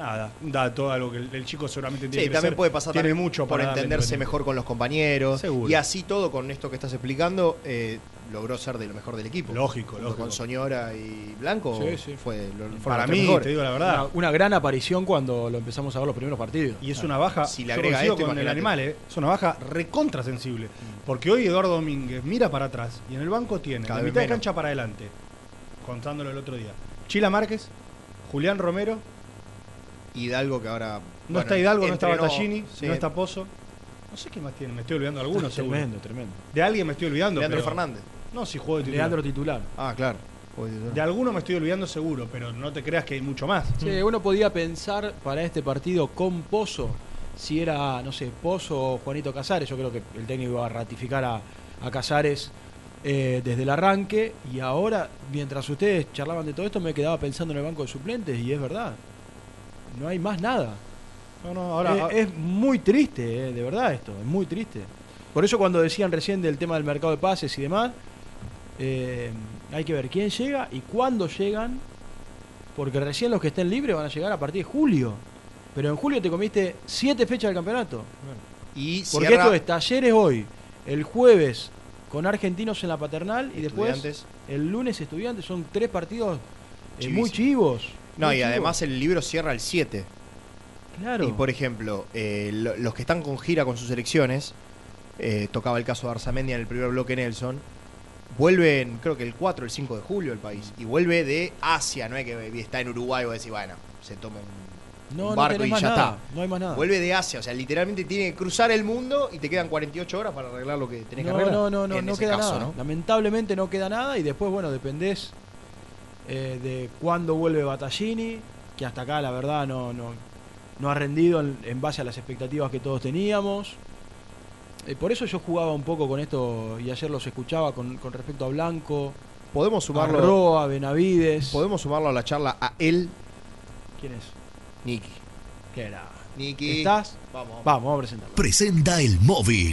Nada, un dato, algo que el, el chico seguramente tiene Sí, que también puede pasar tiene mucho por para entenderse mejor con los compañeros. Seguro. Y así todo, con esto que estás explicando, eh, logró ser de lo mejor del equipo. Lógico, Junto lógico. Con Soñora y Blanco Sí, sí. fue lo, Para mí, te digo la verdad. Una, una gran aparición cuando lo empezamos a ver los primeros partidos. Y es una baja, Si le agrega esto, con el animal, ¿eh? es una baja recontra sensible. Porque hoy Eduardo Domínguez mira para atrás y en el banco tiene Cada la mitad de cancha para adelante, contándolo el otro día. Chila Márquez, Julián Romero, Hidalgo que ahora. no bueno, está Hidalgo, no está Battaglini, sí. no está Pozo. No sé qué más tiene, me estoy olvidando de algunos, seguro. tremendo, tremendo. De alguien me estoy olvidando. Leandro pero- Fernández. No, si juego de titular. Leandro titular. Ah, claro. De alguno me estoy olvidando seguro, pero no te creas que hay mucho más. Sí, uno podía pensar para este partido con Pozo si era, no sé, Pozo o Juanito Casares. Yo creo que el técnico iba a ratificar a, a Casares eh, desde el arranque. Y ahora, mientras ustedes charlaban de todo esto, me quedaba pensando en el banco de suplentes y es verdad. No hay más nada. No, no, ahora. es, es muy triste, eh, de verdad esto, es muy triste. Por eso cuando decían recién del tema del mercado de pases y demás, eh, hay que ver quién llega y cuándo llegan, porque recién los que estén libres van a llegar a partir de julio. Pero en julio te comiste siete fechas del campeonato. Y Porque cierra- esto es talleres hoy, el jueves con argentinos en la paternal y después el lunes estudiantes. Son tres partidos eh, muy chivos. No, y además el libro cierra el 7. Claro. Y por ejemplo, eh, lo- los que están con gira con sus selecciones, eh, tocaba el caso de Arzamendia en el primer bloque Nelson, vuelven, creo que el 4 o el 5 de julio el país. Y vuelve de Asia, no es que está en Uruguay o decir, bueno, se toma un, No, un no barco tenés y más ya nada, está. no hay más nada. Vuelve de Asia, o sea, literalmente tiene que cruzar el mundo y te quedan 48 horas para arreglar lo que tenés que No, arreglar. no, no, no, En no ese queda caso, nada. Lamentablemente no queda nada y después, bueno, dependés eh, de cuándo vuelve Battaglini, que hasta acá la verdad no, no, no ha rendido en, en base a las expectativas que todos teníamos. Eh, por eso yo jugaba un poco con esto y ayer los escuchaba con, con respecto a Blanco, Podemos sumarlo. a Roa, Benavides. Podemos sumarlo a la charla a él, ¿Quién es? Niki. ¿Qué era? Niki. ¿Estás? Vamos. Vamos, vamos a presentarlo. Presenta el móvil.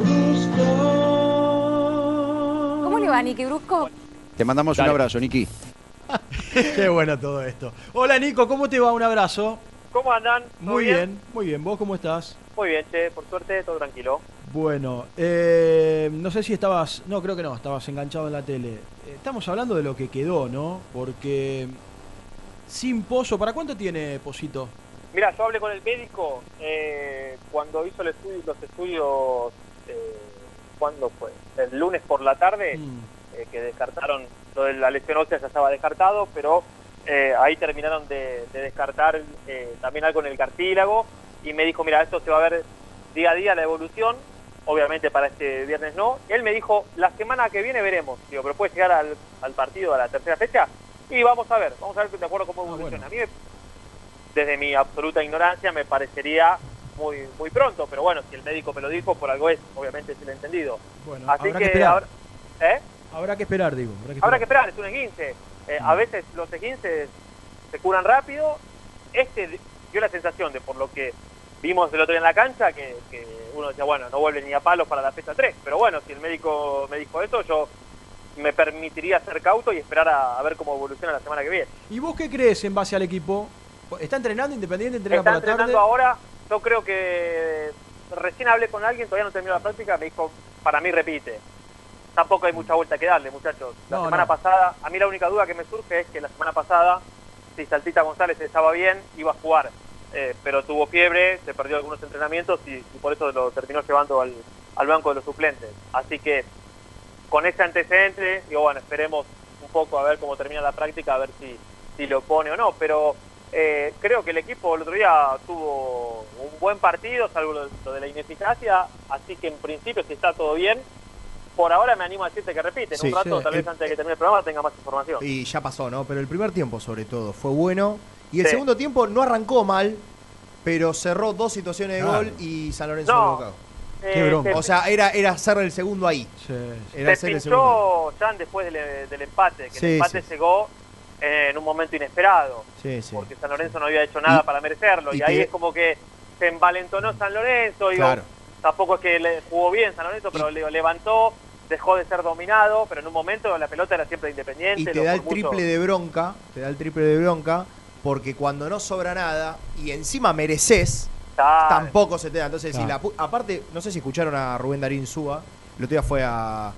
Brusco. ¿Cómo le va, Nicky Brusco? Te mandamos un abrazo, Niki. Qué bueno todo esto. Hola Nico, ¿cómo te va? Un abrazo. ¿Cómo andan? ¿Todo Muy bien, muy bien. ¿Vos cómo estás? Muy bien, che, por suerte todo tranquilo. Bueno, eh, no sé si estabas, no creo que no, estabas enganchado en la tele. Eh, Estamos hablando de lo que quedó, ¿no? Porque sin Pozo, ¿para cuánto tiene Posito? Mira, yo hablé con el médico eh, cuando hizo el estudio, los estudios, eh, ¿cuándo fue? El lunes por la tarde, eh, que descartaron, lo de la lesión ósea ya estaba descartado, pero eh, ahí terminaron de, de descartar eh, también algo en el cartílago y me dijo, mira, esto se va a ver día a día la evolución, obviamente para este viernes no. Él me dijo, la semana que viene veremos, digo, pero puede llegar al, al partido a la tercera fecha y vamos a ver, vamos a ver de acuerdo cómo evoluciona. A mí desde mi absoluta ignorancia me parecería muy muy pronto, pero bueno, si el médico me lo dijo, por algo es, obviamente es el entendido. Bueno, Así habrá que ahora, ¿eh? Habrá que esperar, digo. Habrá que habrá que esperar. es un esguince. Eh, A veces los esguinces se curan rápido. Este dio la sensación de, por lo que vimos el otro día en la cancha, que, que uno decía, bueno, no vuelve ni a palos para la fecha 3. Pero bueno, si el médico me dijo eso, yo me permitiría ser cauto y esperar a, a ver cómo evoluciona la semana que viene. ¿Y vos qué crees en base al equipo? ¿Está entrenando Independiente? ¿Entrena Está por la tarde? entrenando ahora, yo creo que recién hablé con alguien, todavía no terminó la práctica, me dijo, para mí repite. Tampoco hay mucha vuelta que darle, muchachos. La No, semana no. pasada, a mí la única duda que me surge es que la semana pasada, si Saltita González estaba bien, iba a jugar. Eh, pero tuvo fiebre, se perdió algunos entrenamientos y, y por eso lo terminó llevando al, al banco de los suplentes. Así que con ese antecedente, digo, bueno, esperemos un poco a ver cómo termina la práctica, a ver si, si lo pone o no. Pero eh, creo que el equipo el otro día tuvo un buen partido, salvo lo, lo de la ineficacia, así que en principio si está todo bien, por ahora me animo a decirte que repite. En Sí, un rato, sí, tal vez el- antes de que termine el programa, tenga más información. Y ya pasó, ¿no? Pero el primer tiempo, sobre todo, fue bueno. Y el Sí. segundo tiempo no arrancó mal, pero cerró dos situaciones de Claro. gol y San Lorenzo No. Eh, Qué bronca. O sea, era, era hacer el segundo ahí. Era Se hacer el segundo. Jan después del, del empate, que Sí, el empate sí. llegó en un momento inesperado, Sí, sí. porque San Lorenzo no había hecho nada Y- para merecerlo, y, y ahí es como que se envalentonó San Lorenzo, digo, Claro. tampoco es que le jugó bien San Lorenzo, pero le levantó, dejó de ser dominado, pero en un momento la pelota era siempre independiente. Y te da el mucho- triple de bronca, te da el triple de bronca, porque cuando no sobra nada y encima mereces, Claro. tampoco se te da. Entonces, si la pu- aparte, no sé si escucharon a Rubén Darín Súa, el otro día fue a.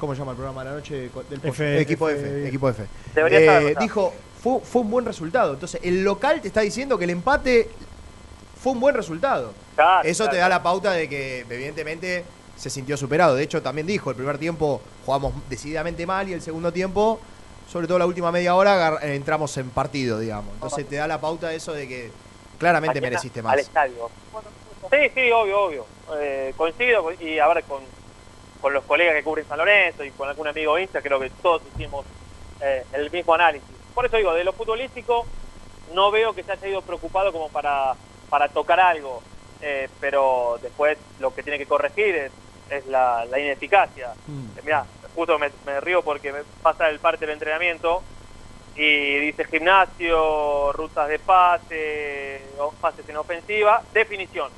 ¿Cómo se llama el programa de la noche? Del? F, equipo F, F. equipo F. Debería Eh, dijo, fue, fue un buen resultado. Entonces, el local te está diciendo que el empate fue un buen resultado. Claro, Eso te da la pauta de que, evidentemente, se sintió superado. De hecho, también dijo, el primer tiempo jugamos decididamente mal y el segundo tiempo, sobre todo la última media hora, entramos en partido, digamos. Entonces te da la pauta de eso de que claramente mereciste Al más. estadio. Sí, sí, obvio, obvio. Eh, coincido y a ver con, con los colegas que cubren San Lorenzo y con algún amigo Insta, creo que todos hicimos eh, el mismo análisis. Por eso digo, de lo futbolístico no veo que se haya ido preocupado como para, para tocar algo, eh, pero después lo que tiene que corregir es, es la, la ineficacia. Eh, Mirá, justo me, me río porque me pasa el parte del entrenamiento y dice gimnasio, rutas de pase, pases en ofensiva, definición,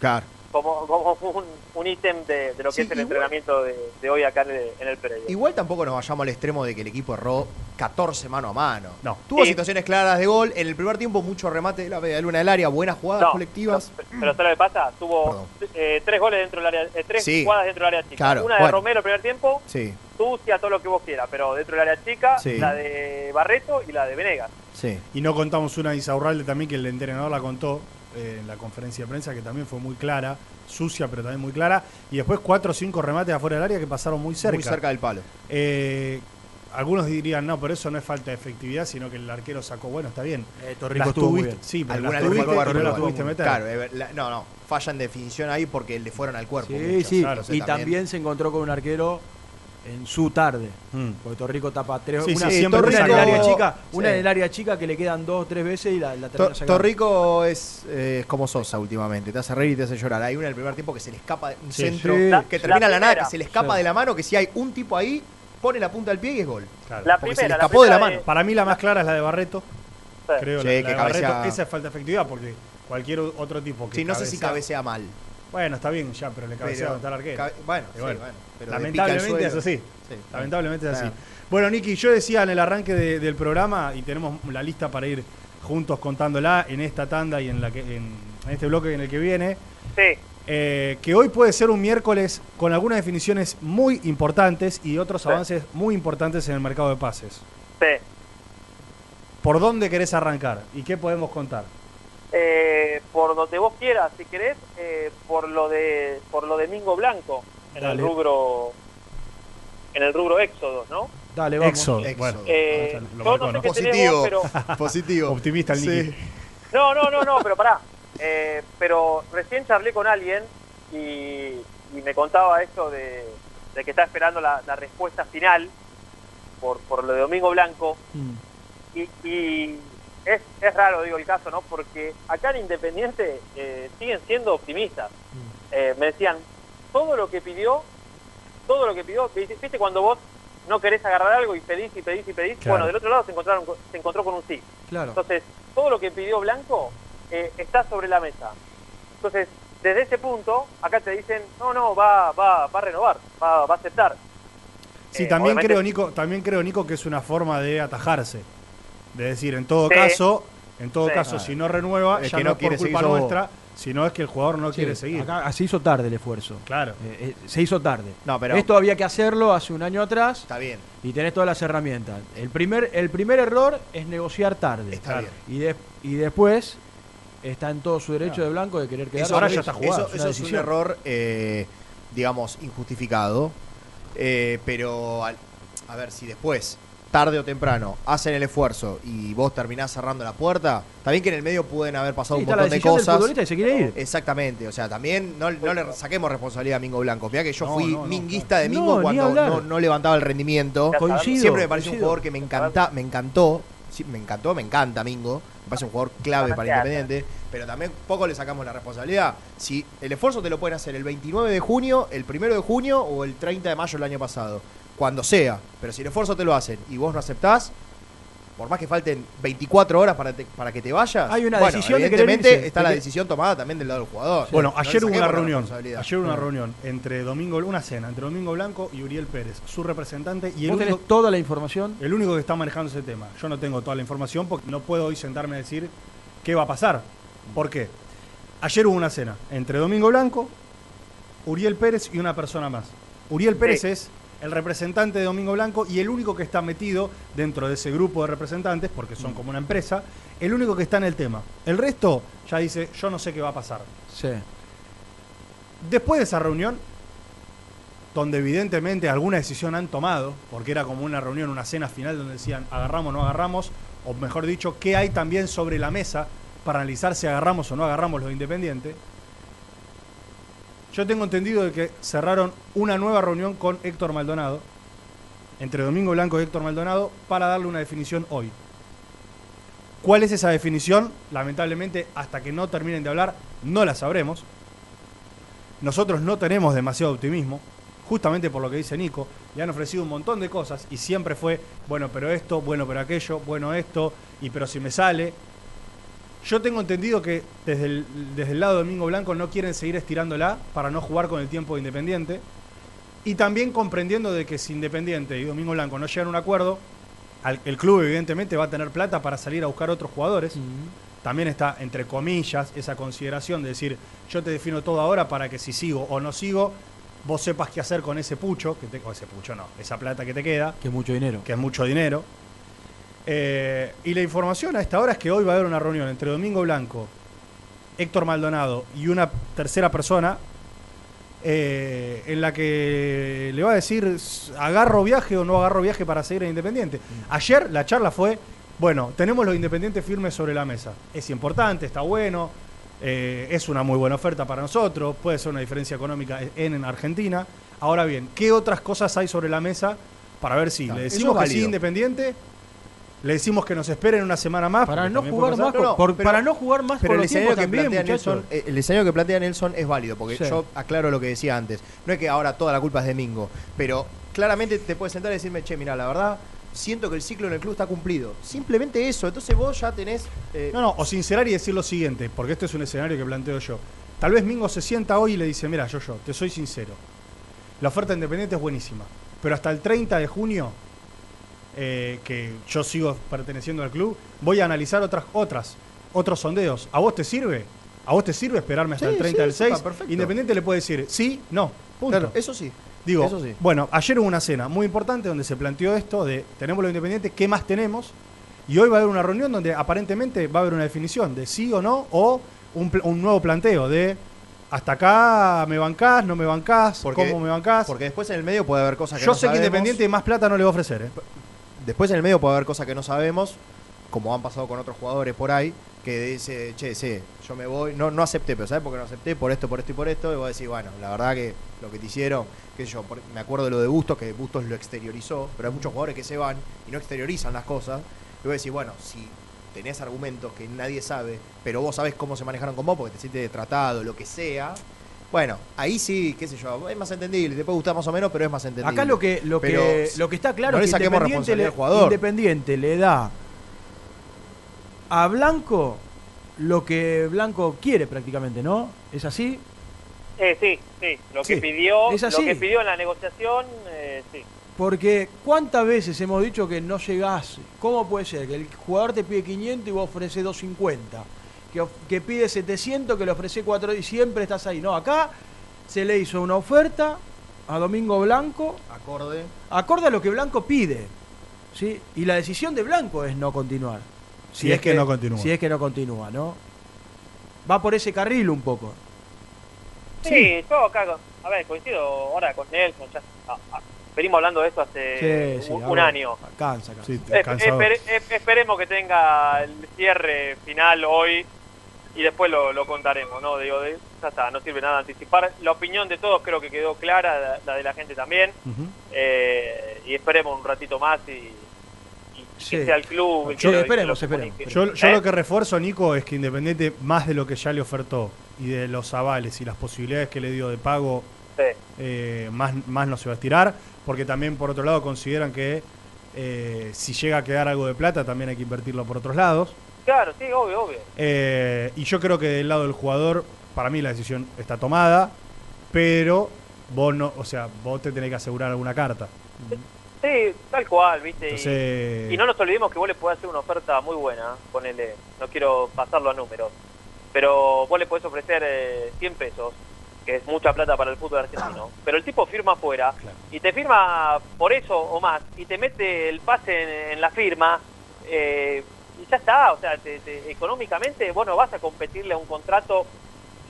Claro. Como, como un, un ítem de, de lo que Sí, es el igual- entrenamiento de, de hoy acá en el, en el Pereira. Igual tampoco nos vayamos al extremo de que el equipo erró 14 mano a mano. No. Tuvo Sí. situaciones claras de gol. En el primer tiempo, mucho remate de la media luna del área, buenas jugadas No, colectivas. Pero ¿sabes lo que pasa? Tuvo eh, tres goles dentro del área, eh, tres Sí. jugadas dentro del área chica. Claro, Una de bueno. Romero el primer tiempo, Sí, sucia, todo lo que vos quieras, pero dentro del área chica, Sí. la de Barreto y la de Venegas. sí. Y no contamos una de Isaurralde también que el entrenador la contó eh, en la conferencia de prensa que también fue muy clara, sucia pero también muy clara. Y después cuatro o cinco remates afuera del área que pasaron muy cerca. Muy cerca del palo. Eh, algunos dirían, no, pero eso no es falta de efectividad, sino que el arquero sacó, bueno, está bien. Eh, Torrico Las estuvo muy tuviste- bien. Sí, pero Algunas las tuviste, fue al pero no las cuerpo, tuviste meter. Claro, la- no, no. Falla en definición ahí porque le fueron al cuerpo. Sí, sí. Y también se encontró con un arquero en su tarde. Porque Torrico tapa tres. Sí, una, sí, siempre una en el área chica, una sí. en el área chica que le quedan dos tres veces y la, la termina sacando. Torrico es, eh, es como Sosa últimamente, te hace reír y te hace llorar. Hay una en el primer tiempo que se le escapa de un Sí. centro, Sí. que La- termina la la nada, que se le escapa Sí. de la mano, que si hay un tipo ahí, pone la punta del pie y es gol. Claro. Porque se le escapó de la mano. Para mí la más clara es la de Barreto. Creo Sí, la, la que de Barreto. cabecea- Esa es falta de efectividad porque cualquier otro tipo que Sí, no sé si cabecea mal. Bueno, está bien ya, pero le cabecea Pero- donde está el arquero. bueno, sí, bueno, pero lamentablemente es así. Sí. lamentablemente es así. Bueno, Nicky, yo decía en el arranque de- del programa, y tenemos la lista para ir juntos contándola en esta tanda y en, la que, en, en este bloque en el que viene, Sí. eh, que hoy puede ser un miércoles con algunas definiciones muy importantes y otros avances muy importantes en el mercado de pases. Sí. ¿Por dónde querés arrancar y qué podemos contar? Eh, por donde vos quieras, si querés, eh, por lo de por lo de Mingo Blanco en Dale. el rubro en el rubro Éxodo, ¿no? Dale, vamos. Éxodo, bueno. Eh, Lo yo no sé ¿no? qué tenés vos, pero Positivo. Optimista el no, no, no, no, pero pará. Eh, pero recién charlé con alguien y, y me contaba esto de, de que está esperando la, la respuesta final por, por lo de Domingo Blanco. Y, y es, es raro, digo, el caso, ¿no? Porque acá en Independiente eh, siguen siendo optimistas. Eh, me decían, todo lo que pidió, todo lo que pidió, viste cuando vos no querés agarrar algo y pedís y pedís y pedís, Claro. bueno, del otro lado se, encontraron, con- se encontró con un sí. Claro. Entonces, todo lo que pidió Blanco eh, está sobre la mesa. Entonces, desde ese punto, acá te dicen, no, no, va, va, va a renovar, va, va a aceptar. Sí, Eh, también obviamente- creo, Nico, también creo, Nico, que es una forma de atajarse. De decir, en todo Sí. caso, en todo Sí. caso, si no renueva, Es ya que no, quiere por culpa vos. nuestra, sino es que el jugador no Sí, quiere seguir. acá se hizo tarde el esfuerzo. Claro. Eh, eh, se hizo tarde. No, pero- Esto había que hacerlo hace un año atrás. Está bien. Y tenés todas las herramientas. El primer, el primer error es negociar tarde. Está bien. Y, de- y después está en todo su derecho de blanco de querer quedar. Eso, Ahora ya está jugado. eso- es una eso es un error, eh, digamos, injustificado. Eh, pero, al- a ver, si después, tarde o temprano, hacen el esfuerzo y vos terminás cerrando la puerta, también que en el medio pueden haber pasado Sí, un está la montón de del cosas. futbolista y se quiere ir. Exactamente, o sea, también no, no le saquemos responsabilidad a Mingo Blanco. Mirá que yo No, fui no, no, minguista de Mingo cuando no, no levantaba el rendimiento. Coincido, Siempre me parece un jugador que me encanta, me encantó, sí, me encantó, me encanta Mingo. Me parece un jugador clave para Independiente, pero también poco le sacamos la responsabilidad. Si el esfuerzo te lo pueden hacer el 29 de junio, el 1 de junio o el 30 de mayo del año pasado, cuando sea, pero si el esfuerzo te lo hacen y vos no aceptás, por más que falten 24 horas para, te- para que te vayas, Hay una bueno, decisión de evidentemente irse, está la de que- decisión tomada también del lado del jugador. Bueno, ayer hubo una reunión. Ayer hubo una reunión entre Domingo, una cena entre Domingo Blanco y Uriel Pérez, su representante y el ¿Vos único, tenés toda la información? el único que está manejando ese tema. Yo no tengo toda la información porque no puedo hoy sentarme a decir qué va a pasar. ¿Por qué? Ayer hubo una cena entre Domingo Blanco, Uriel Pérez y una persona más. Uriel Pérez Sí. es el representante de Domingo Blanco y el único que está metido dentro de ese grupo de representantes, porque son como una empresa, el único que está en el tema. El resto ya dice, yo no sé qué va a pasar. Sí. Después de esa reunión, donde evidentemente alguna decisión han tomado, porque era como una reunión, una cena final donde decían agarramos o no agarramos, o mejor dicho, qué hay también sobre la mesa para analizar si agarramos o no agarramos los independientes. Yo tengo entendido de que cerraron una nueva reunión con Héctor Maldonado, entre Domingo Blanco y Héctor Maldonado, para darle una definición hoy. ¿Cuál es esa definición? Lamentablemente, hasta que no terminen de hablar, no la sabremos. Nosotros no tenemos demasiado optimismo, justamente por lo que dice Nico. Le han ofrecido un montón de cosas y siempre fue, bueno, pero esto, bueno, pero aquello, bueno, esto, y pero si me sale. Yo tengo entendido que desde el, desde el lado de Domingo Blanco no quieren seguir estirándola para no jugar con el tiempo de Independiente. Y también comprendiendo de que si Independiente y Domingo Blanco no llegan a un acuerdo, al- el club evidentemente va a tener plata para salir a buscar otros jugadores. También está, entre comillas, esa consideración de decir, yo te defino todo ahora para que si sigo o no sigo, vos sepas qué hacer con ese pucho, que te, o ese pucho no, esa plata que te queda, Que es mucho dinero. que es mucho dinero. Eh, y la información a esta hora es que hoy va a haber una reunión entre Domingo Blanco, Héctor Maldonado y una tercera persona eh, en la que le va a decir agarro viaje o no agarro viaje para seguir en Independiente. Ayer la charla fue, bueno, tenemos los Independientes firmes sobre la mesa. Es importante, está bueno, eh, es una muy buena oferta para nosotros, puede ser una diferencia económica en, en Argentina. Ahora bien, ¿qué otras cosas hay sobre la mesa para ver si Claro, le decimos es que sí. Independiente? Le decimos que nos esperen una semana más. Para no jugar más por- pero- para no jugar más Pero por el los escenario, tiempos que también, plantea. Nelson, eh, el escenario que plantea Nelson es válido, porque Sí. yo aclaro lo que decía antes. No es que ahora toda la culpa es de Mingo, pero claramente te puedes sentar y decirme, che, mira, la verdad, siento que el ciclo en el club está cumplido. Simplemente eso, entonces vos ya tenés... eh, No, no, o sincerar y decir lo siguiente, porque este es un escenario que planteo yo. Tal vez Mingo se sienta hoy y le dice, mira, yo, yo, te soy sincero. La oferta independiente es buenísima, pero hasta el 30 de junio, eh, que yo sigo perteneciendo al club, voy a analizar otras, otras, otros sondeos. ¿A vos te sirve? ¿A vos te sirve esperarme hasta Sí, el 30 sí, del está 6? perfecto. Independiente le puede decir sí, no. Punto. Claro, eso sí. Digo, Eso sí. bueno, ayer hubo una cena muy importante donde se planteó esto de tenemos lo independiente, ¿qué más tenemos? Y hoy va a haber una reunión donde aparentemente va a haber una definición de sí o no o un, nuevo planteo de hasta acá me bancás, no me bancás, Porque- cómo me bancás. Porque después en el medio puede haber cosas que Yo no sé que. Independiente más plata no le va a ofrecer. ¿eh? Después en el medio puede haber cosas que no sabemos, como han pasado con otros jugadores por ahí, que dice, che, sí, yo me voy, no, no acepté, pero ¿sabes por qué no acepté? Por esto, por esto y por esto, y vos decís, bueno, la verdad que lo que te hicieron, qué sé yo, por- me acuerdo de lo de Bustos, que Bustos lo exteriorizó, pero hay muchos jugadores que se van y no exteriorizan las cosas, y vos decís, bueno, si tenés argumentos que nadie sabe, pero vos sabés cómo se manejaron con vos, porque te sientes tratado, lo que sea, bueno, ahí sí, qué sé yo, es más entendible, te puede gustar más o menos, pero es más entendible. Acá lo que, lo Pero que, lo que está claro no es que Independiente le. Independiente le da a Blanco lo que Blanco quiere prácticamente, ¿no? ¿Es así? Eh, sí, sí. Lo que pidió, es lo que pidió en la negociación, eh, sí. Porque ¿cuántas veces hemos dicho que no llegás? ¿Cómo puede ser que el jugador te pide 500 y vos ofreces 250? Que, pide 700, que le ofrece 4 y siempre estás ahí. No, acá se le hizo una oferta a Domingo Blanco acorde acorde a lo que Blanco pide. ¿sí? Y la decisión de Blanco es no continuar. Si es que no continúa. Si es que no continúa, ¿no? Va por ese carril un poco. Sí, yo acá, a ver, coincido ahora con Nelson, ya, ah, ah, venimos hablando de esto hace Sí, sí, un, año. Cansa, cansa. Esper- esperemos que tenga el cierre final hoy y después lo, lo contaremos, ¿no? Digo, de- ya está, no sirve nada anticipar. La opinión de todos creo que quedó clara, la, la de la gente también. Eh, y esperemos un ratito más y, Sí. que sea el club. que Yo- lo- que esperemos, lo esperemos. Yo, yo ¿Eh? lo que refuerzo, Nico, es que Independiente, más de lo que ya le ofertó y de los avales y las posibilidades que le dio de pago, Sí. eh, más, más no se va a estirar, porque también por otro lado consideran que eh, si llega a quedar algo de plata también hay que invertirlo por otros lados. Claro, sí, obvio, obvio. Eh, y yo creo que del lado del jugador, para mí la decisión está tomada, pero vos no, o sea, vos te tenés que asegurar alguna carta. Sí, tal cual, ¿viste? Y- Entonces- Y, no nos olvidemos que vos le podés hacer una oferta muy buena, ponele, no quiero pasarlo a números, pero vos le podés ofrecer eh, 100 pesos que es mucha plata para el fútbol argentino. Pero el tipo firma afuera y te firma por eso o más y te mete el pase en, en la firma eh, y ya está. O sea, te- te- económicamente vos no vas a competirle a un contrato.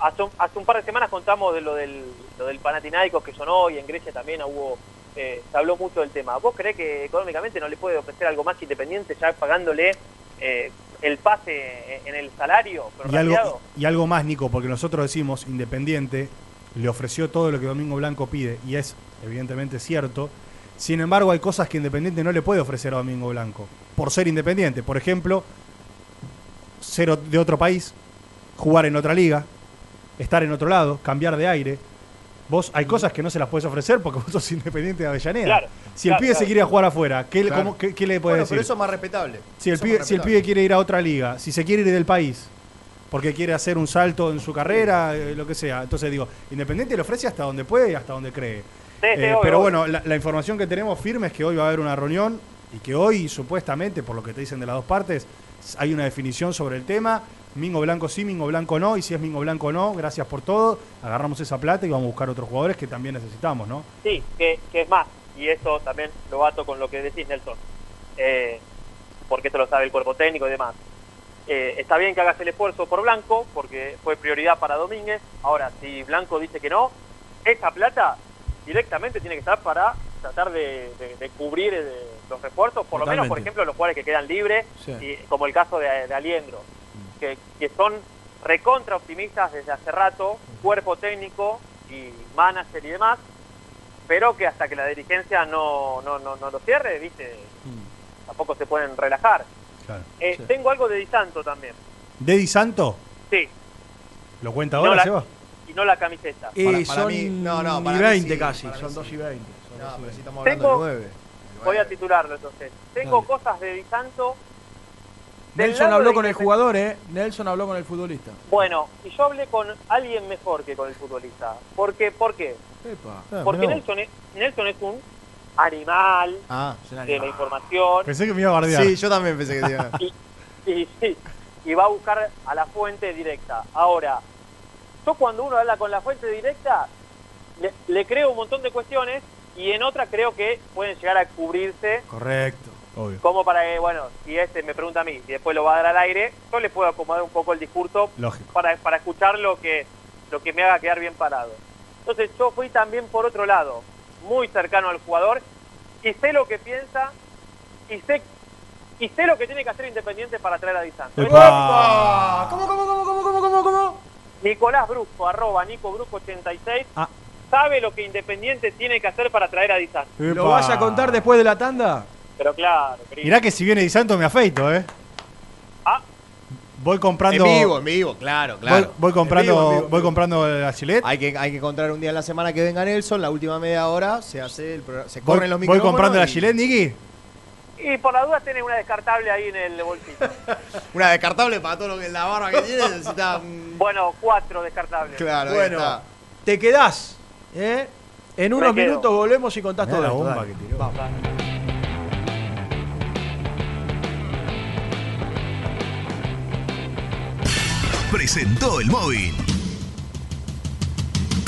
Hace un, hace un par de semanas contamos de lo del, lo del Panathinaikos que sonó y en Grecia también hubo eh, se habló mucho del tema. ¿Vos creés que económicamente no le puede ofrecer algo más independiente ya pagándole eh, el pase en- el salario Y algo, y algo más, Nico, porque nosotros decimos Independiente le ofreció todo lo que Domingo Blanco pide, y es evidentemente cierto. Sin embargo, hay cosas que Independiente no le puede ofrecer a Domingo Blanco, por ser independiente. Por ejemplo, ser de otro país, jugar en otra liga, estar en otro lado, cambiar de aire. Vos hay cosas que no se las puedes ofrecer porque vos sos independiente de Avellaneda. Claro, si el claro, pibe se quiere ir a jugar afuera, ¿qué, le- Claro. cómo- qué- qué le puede Bueno, decir? pero eso es más respetable. Si el, pibe, es si el respetable. pibe quiere ir a otra liga, si se quiere ir del país, porque quiere hacer un salto en su carrera, eh, lo que sea. Entonces digo, Independiente le ofrece hasta donde puede y hasta donde cree. Sí, sí, Eh, obvio, pero bueno, la, la información que tenemos firme es que hoy va a haber una reunión y que hoy, supuestamente, por lo que te dicen de las dos partes, hay una definición sobre el tema. Mingo Blanco sí, Mingo Blanco no. Y si es Mingo Blanco no, gracias por todo. Agarramos esa plata y vamos a buscar otros jugadores que también necesitamos, ¿no? Sí, que, es más, y eso también lo ato con lo que decís, Nelson, eh, porque esto lo sabe el cuerpo técnico y demás. Eh, está bien que hagas el esfuerzo por Blanco, porque fue prioridad para Domínguez. Ahora, si Blanco dice que no, esa plata directamente tiene que estar para tratar de, de- de cubrir eh, los refuerzos, por lo menos, por ejemplo, los jugadores que quedan libres, Sí. y, como el caso de, de Aliendro, que, que son recontra optimistas desde hace rato, cuerpo técnico y manager y demás, pero que hasta que la dirigencia no, no, no, no lo cierre, viste, tampoco se pueden relajar. Claro. Eh, Sí. Tengo algo de Di Santo también, ¿De Di Santo? sí, ¿Lo cuenta No ahora, la- Seba? y no la camiseta. Para- para son mí- no, no, y para mí 20 sí, casi, para son sí. 2 y 20. No, pero 20. si estamos hablando Tengo- de 9. Voy a titularlo entonces. Tengo Dale. cosas de Di Santo. Nelson habló con el jugador, ¿eh? Nelson habló con el futbolista. Bueno, y yo hablé con alguien mejor que con el futbolista. ¿Por qué? ¿Por qué? Epa. Porque Nelson es, Nelson es un animal Ah, de la información. Pensé que me iba a bardear. Sí, yo también pensé que te iba a- y, y, sí, y va a buscar a la fuente directa. Ahora, yo cuando uno habla con la fuente directa, le, le creo un montón de cuestiones y en otra creo que pueden llegar a cubrirse Correcto, obvio. como para que, bueno, si este me pregunta a mí y después lo va a dar al aire, yo le puedo acomodar un poco el discurso Lógico. para, para escuchar lo que, lo que me haga quedar bien parado. Entonces yo fui también por otro lado, muy cercano al jugador y sé lo que piensa y sé y sé lo que tiene que hacer Independiente para traer a Di Santo. ¿Cómo, cómo, cómo, cómo, cómo, cómo, cómo? Nicolás Brusco, arroba Nico Brusco 86, Ah. Sabe lo que Independiente tiene que hacer para traer a Di Santo. ¿Lo vas a contar después de la tanda? Pero claro, querido. Mirá que si viene Di Santo me afeito, ¿eh? Ah. Voy comprando. En vivo, en vivo, claro, claro. Voy, voy comprando, En vivo, en vivo, en voy comprando la Gillette. Hay que, hay que encontrar un día en la semana que venga Nelson, la última media hora, se hace el programa, se Voy, corren los voy micrófonos. comprando la y- Gillette, Niki. Y por la duda tiene una descartable ahí en el bolsito. Una descartable para todo lo que es la barba que tiene, necesita un... bueno, cuatro descartables. Claro, Bueno, está. te quedás, ¿eh? En unos minutos volvemos y contás todo la bomba dale. que tiró. Vamos. presentó el móvil.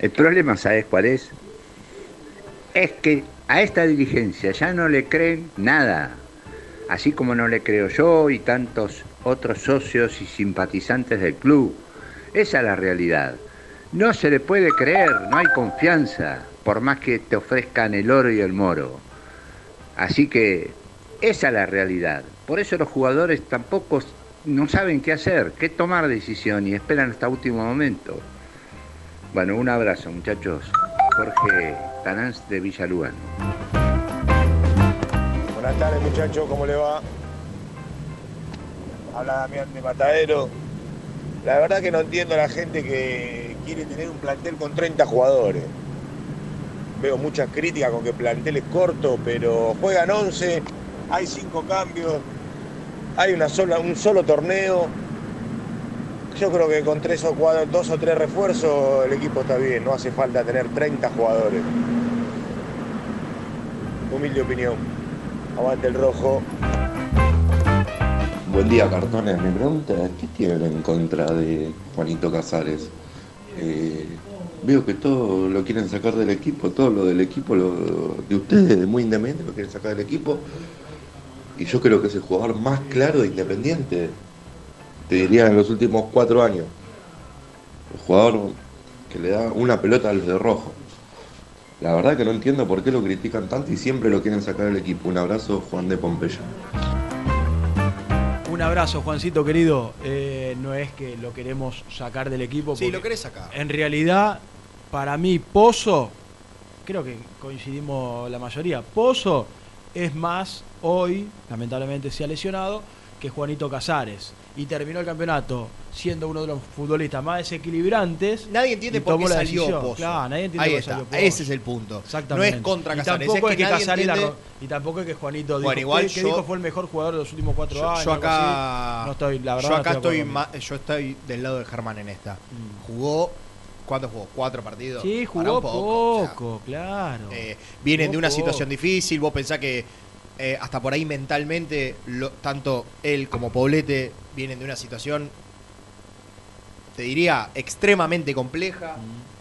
El problema, ¿sabes cuál es? Es que a esta dirigencia ya no le creen nada. Así como no le creo yo y tantos otros socios y simpatizantes del club. Esa es la realidad. No se le puede creer, no hay confianza, por más que te ofrezcan el oro y el moro. Así que esa es la realidad. Por eso los jugadores tampoco no saben qué hacer, qué tomar decisión y esperan hasta último momento. Bueno, un abrazo muchachos. Jorge Tanans de Villalúan. Buenas tardes muchachos, ¿cómo le va? Habla Damián de Matadero. La verdad que no entiendo a la gente que quiere tener un plantel con 30 jugadores. Veo muchas críticas con que el plantel es corto, pero juegan 11, hay 5 cambios, hay una sola, un solo torneo. Yo creo que con tres o cuatro, dos o tres refuerzos el equipo está bien, no hace falta tener 30 jugadores. Humilde opinión. Aguante el rojo. Buen día, cartones. Mi pregunta es, ¿qué tienen en contra de Juanito Casares? Eh, veo que todo lo quieren sacar del equipo, todo lo del equipo, de ustedes, de muy independiente, lo quieren sacar del equipo. Y yo creo que es el jugador más claro de Independiente, te diría en los últimos cuatro años. El jugador que le da una pelota a los de rojo. La verdad que no entiendo por qué lo critican tanto y siempre lo quieren sacar del equipo. Un abrazo, Juan de Pompeya. Un abrazo, Juancito querido. Eh, no es que lo queremos sacar del equipo. Sí, lo querés sacar. En realidad, para mí, Pozo, creo que coincidimos la mayoría, Pozo es más hoy, lamentablemente se ha lesionado, que Juanito Casares. Y terminó el campeonato siendo uno de los futbolistas más desequilibrantes. Nadie entiende por qué salió. Pozo. Claro, nadie entiende Ahí por qué está, salió Pozo. ese es el punto. Exactamente. No es contra Y Casares, tampoco es es que que nadie Casares la entiende- ro- y tampoco es que Juanito Bueno, dijo, igual que, yo- dijo fue el mejor jugador de los últimos cuatro Yo, años. yo acá, no estoy, la verdad, yo acá estoy, ma- yo estoy del lado de Germán en esta. Jugó, ¿cuánto jugó? ¿Cuatro partidos? Sí, jugó un poco, o sea, claro. eh, vienen Jugó de una poco. situación difícil, vos pensás que eh, hasta por ahí mentalmente, lo- tanto él como Poblete vienen de una situación, te diría, extremadamente compleja.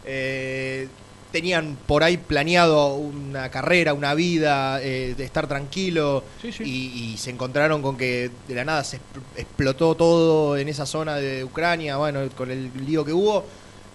Eh, tenían por ahí planeado una carrera, una vida, eh, de estar tranquilo Y, y se encontraron con que de la nada se expl- explotó todo en esa zona de Ucrania, bueno, con el lío que hubo.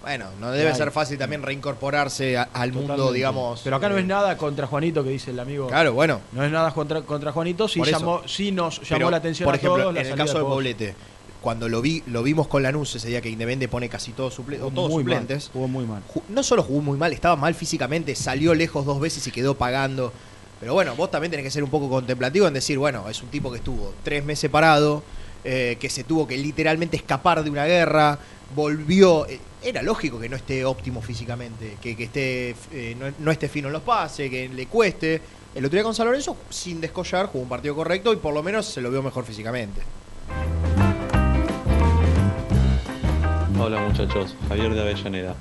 Bueno, no debe Claro. ser fácil también reincorporarse a- al mundo, digamos. Pero acá no eh, es nada contra Juanito que dice el amigo. Claro, bueno. No es nada contra, contra Juanito, sí, llamó, sí nos llamó Pero, la atención por a ejemplo, todos la en el caso de. Poblete, cuando lo vi, lo vimos con Lanús ese día que Independiente pone casi todos, suple- o Jugó todos muy mal, suplentes. jugó muy mal. Ju- No solo jugó muy mal, estaba mal físicamente, salió lejos dos veces y quedó pagando. Pero bueno, vos también tenés que ser un poco contemplativo en decir, bueno, es un tipo que estuvo tres meses parado, eh, que se tuvo que literalmente escapar de una guerra, volvió. eh, era lógico que no esté óptimo físicamente, que, que esté, eh, no, no esté fino en los pases, que le cueste. El otro día con San Lorenzo, sin descollar, jugó un partido correcto y por lo menos se lo vio mejor físicamente. Hola muchachos, Javier de Avellaneda.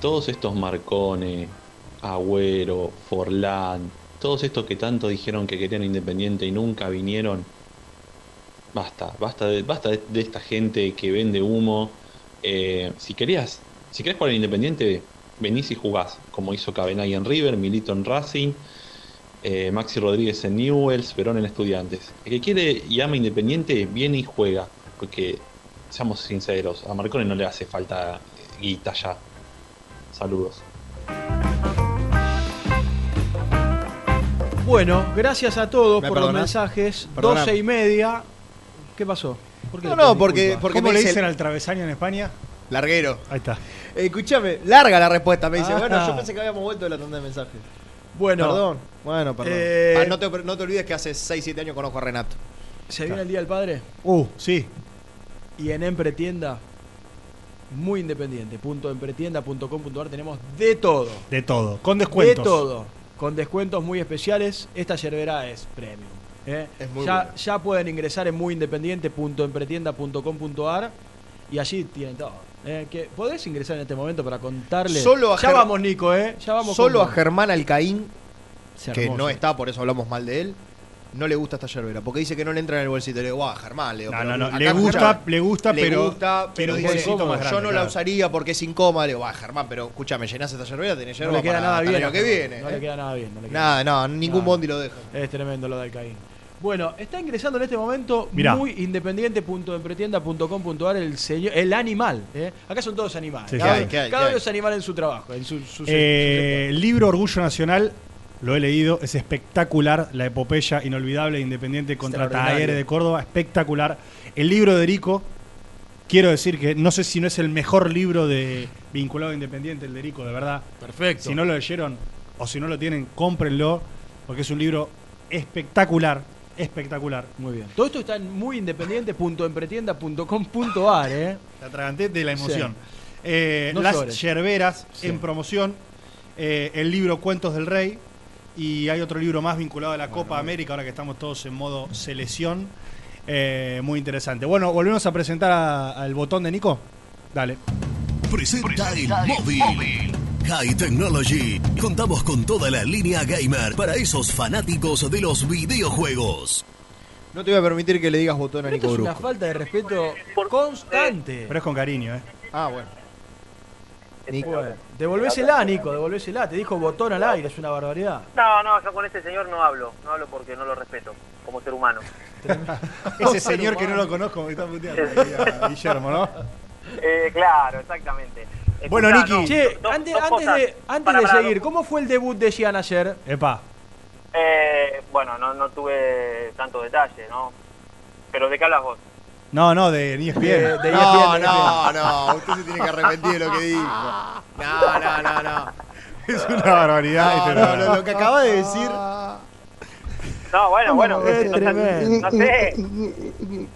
Todos estos Marcone, Agüero, Forlán, todos estos que tanto dijeron que querían Independiente y nunca vinieron, basta, basta basta de esta gente que vende humo. Eh, si querías, si querés jugar en Independiente, venís y jugás, como hizo Cabenagui en River, Milito en Racing. eh, Maxi Rodríguez en Newells, Verón en Estudiantes. El que quiere y ama Independiente viene y juega, porque seamos sinceros, a Marconi no le hace falta guita ya. Saludos. Bueno, gracias a todos ¿Me por los mensajes. Perdona. 12 y media. ¿Qué pasó? ¿Por qué No, no, porque, porque ¿Cómo me le dice dicen el- al travesaño en España? Larguero. Ahí está. Eh, escúchame, larga la respuesta. Me dice, Ah. bueno, yo pensé que habíamos vuelto de la tanda de mensajes. Bueno, Perdón. Bueno, perdón. Eh, Ah, no, te, no te olvides que hace 6, 7 años conozco a Renato. ¿Se viene el Día del Padre? Uh, sí. Y en Empretienda, muy independiente, punto empretienda.com.ar tenemos de todo. De todo. Con descuentos. De todo. Con descuentos muy especiales. Esta yerbera es premium. ¿Eh? Es muy ya, buena. ya pueden ingresar en muyindependiente.empretienda.com.ar y allí tienen todo. ¿eh? Que ¿Podés ingresar en este momento para contarle? Solo a ya Ger- vamos, Nico, ¿eh? Ya vamos Solo con a Germán Alcaín, que no está, por eso hablamos mal de él, no le gusta esta yerbera. Porque dice que no le entra en el bolsito. Le digo, guau, Germán, le digo, No, pero no, no. Le escucha, gusta, le gusta, le pero. gusta, pero un dice, bolsito más yo no la usaría porque es incómoda. Le digo, va, Germán, pero escúchame, llenás esta yerbera, tenés yerba No le queda para nada bien. el año a que Germán. viene. No ¿eh? le queda nada bien. no le queda Nada, no, ningún No. bondi lo deja. Es tremendo lo de Alcaín. Bueno, está ingresando en este momento Mirá. muy independiente.empretienda.com.ar el señor, el animal. ¿eh? Acá son todos animales. Sí, cada uno- es animal en su trabajo, en su, Eh, su libro Orgullo Nacional, lo he leído, es espectacular. La epopeya inolvidable de Independiente contra. Talleres de Córdoba, espectacular. El libro de Erico, quiero decir que no sé si no es el mejor libro de vinculado a Independiente, el de Erico, de verdad. Perfecto. Si no lo leyeron o si no lo tienen, cómprenlo, porque es un libro espectacular, espectacular. Muy bien. Todo esto está en muyindependiente.empretienda.com.ar. ¿eh? La atraganté de la emoción. Sí. Eh, No las llores. yerberas Sí. en promoción. eh, el libro Cuentos del Rey. Y hay otro libro más vinculado a la Copa América, ahora que estamos todos en modo selección. Eh, muy interesante. Bueno, volvemos a presentar al botón de Nico. Dale. Presenta el móvil. High Technology. Contamos con toda la línea gamer para esos fanáticos de los videojuegos. No te voy a permitir que le digas botón a Pero esto Nico es una falta de respeto constante. Pero es con cariño, ¿eh? Ah, bueno. Nico. Bueno, devolvésela, Nico, devolvésela. Te dijo botón al aire, es una barbaridad. No, no, yo con este señor no hablo. No hablo porque no lo respeto como ser humano. Ese señor que no lo conozco me está puteando. Guillermo, ¿no? Eh, claro, exactamente. Bueno, Niki. no, Che, dos- antes, dos antes cosas. de, antes de seguir, ¿cómo fue el debut de Gian ayer? Epa. Eh, bueno, no, no tuve tanto detalle, ¿no? Pero ¿de qué hablas vos? No, no, de ni De- de No, ESPN, no, no, usted se tiene que arrepentir de lo que dijo. No, no, no, no. Es una barbaridad. No, este lo, que acaba de decir. No, bueno, bueno. Es no sé.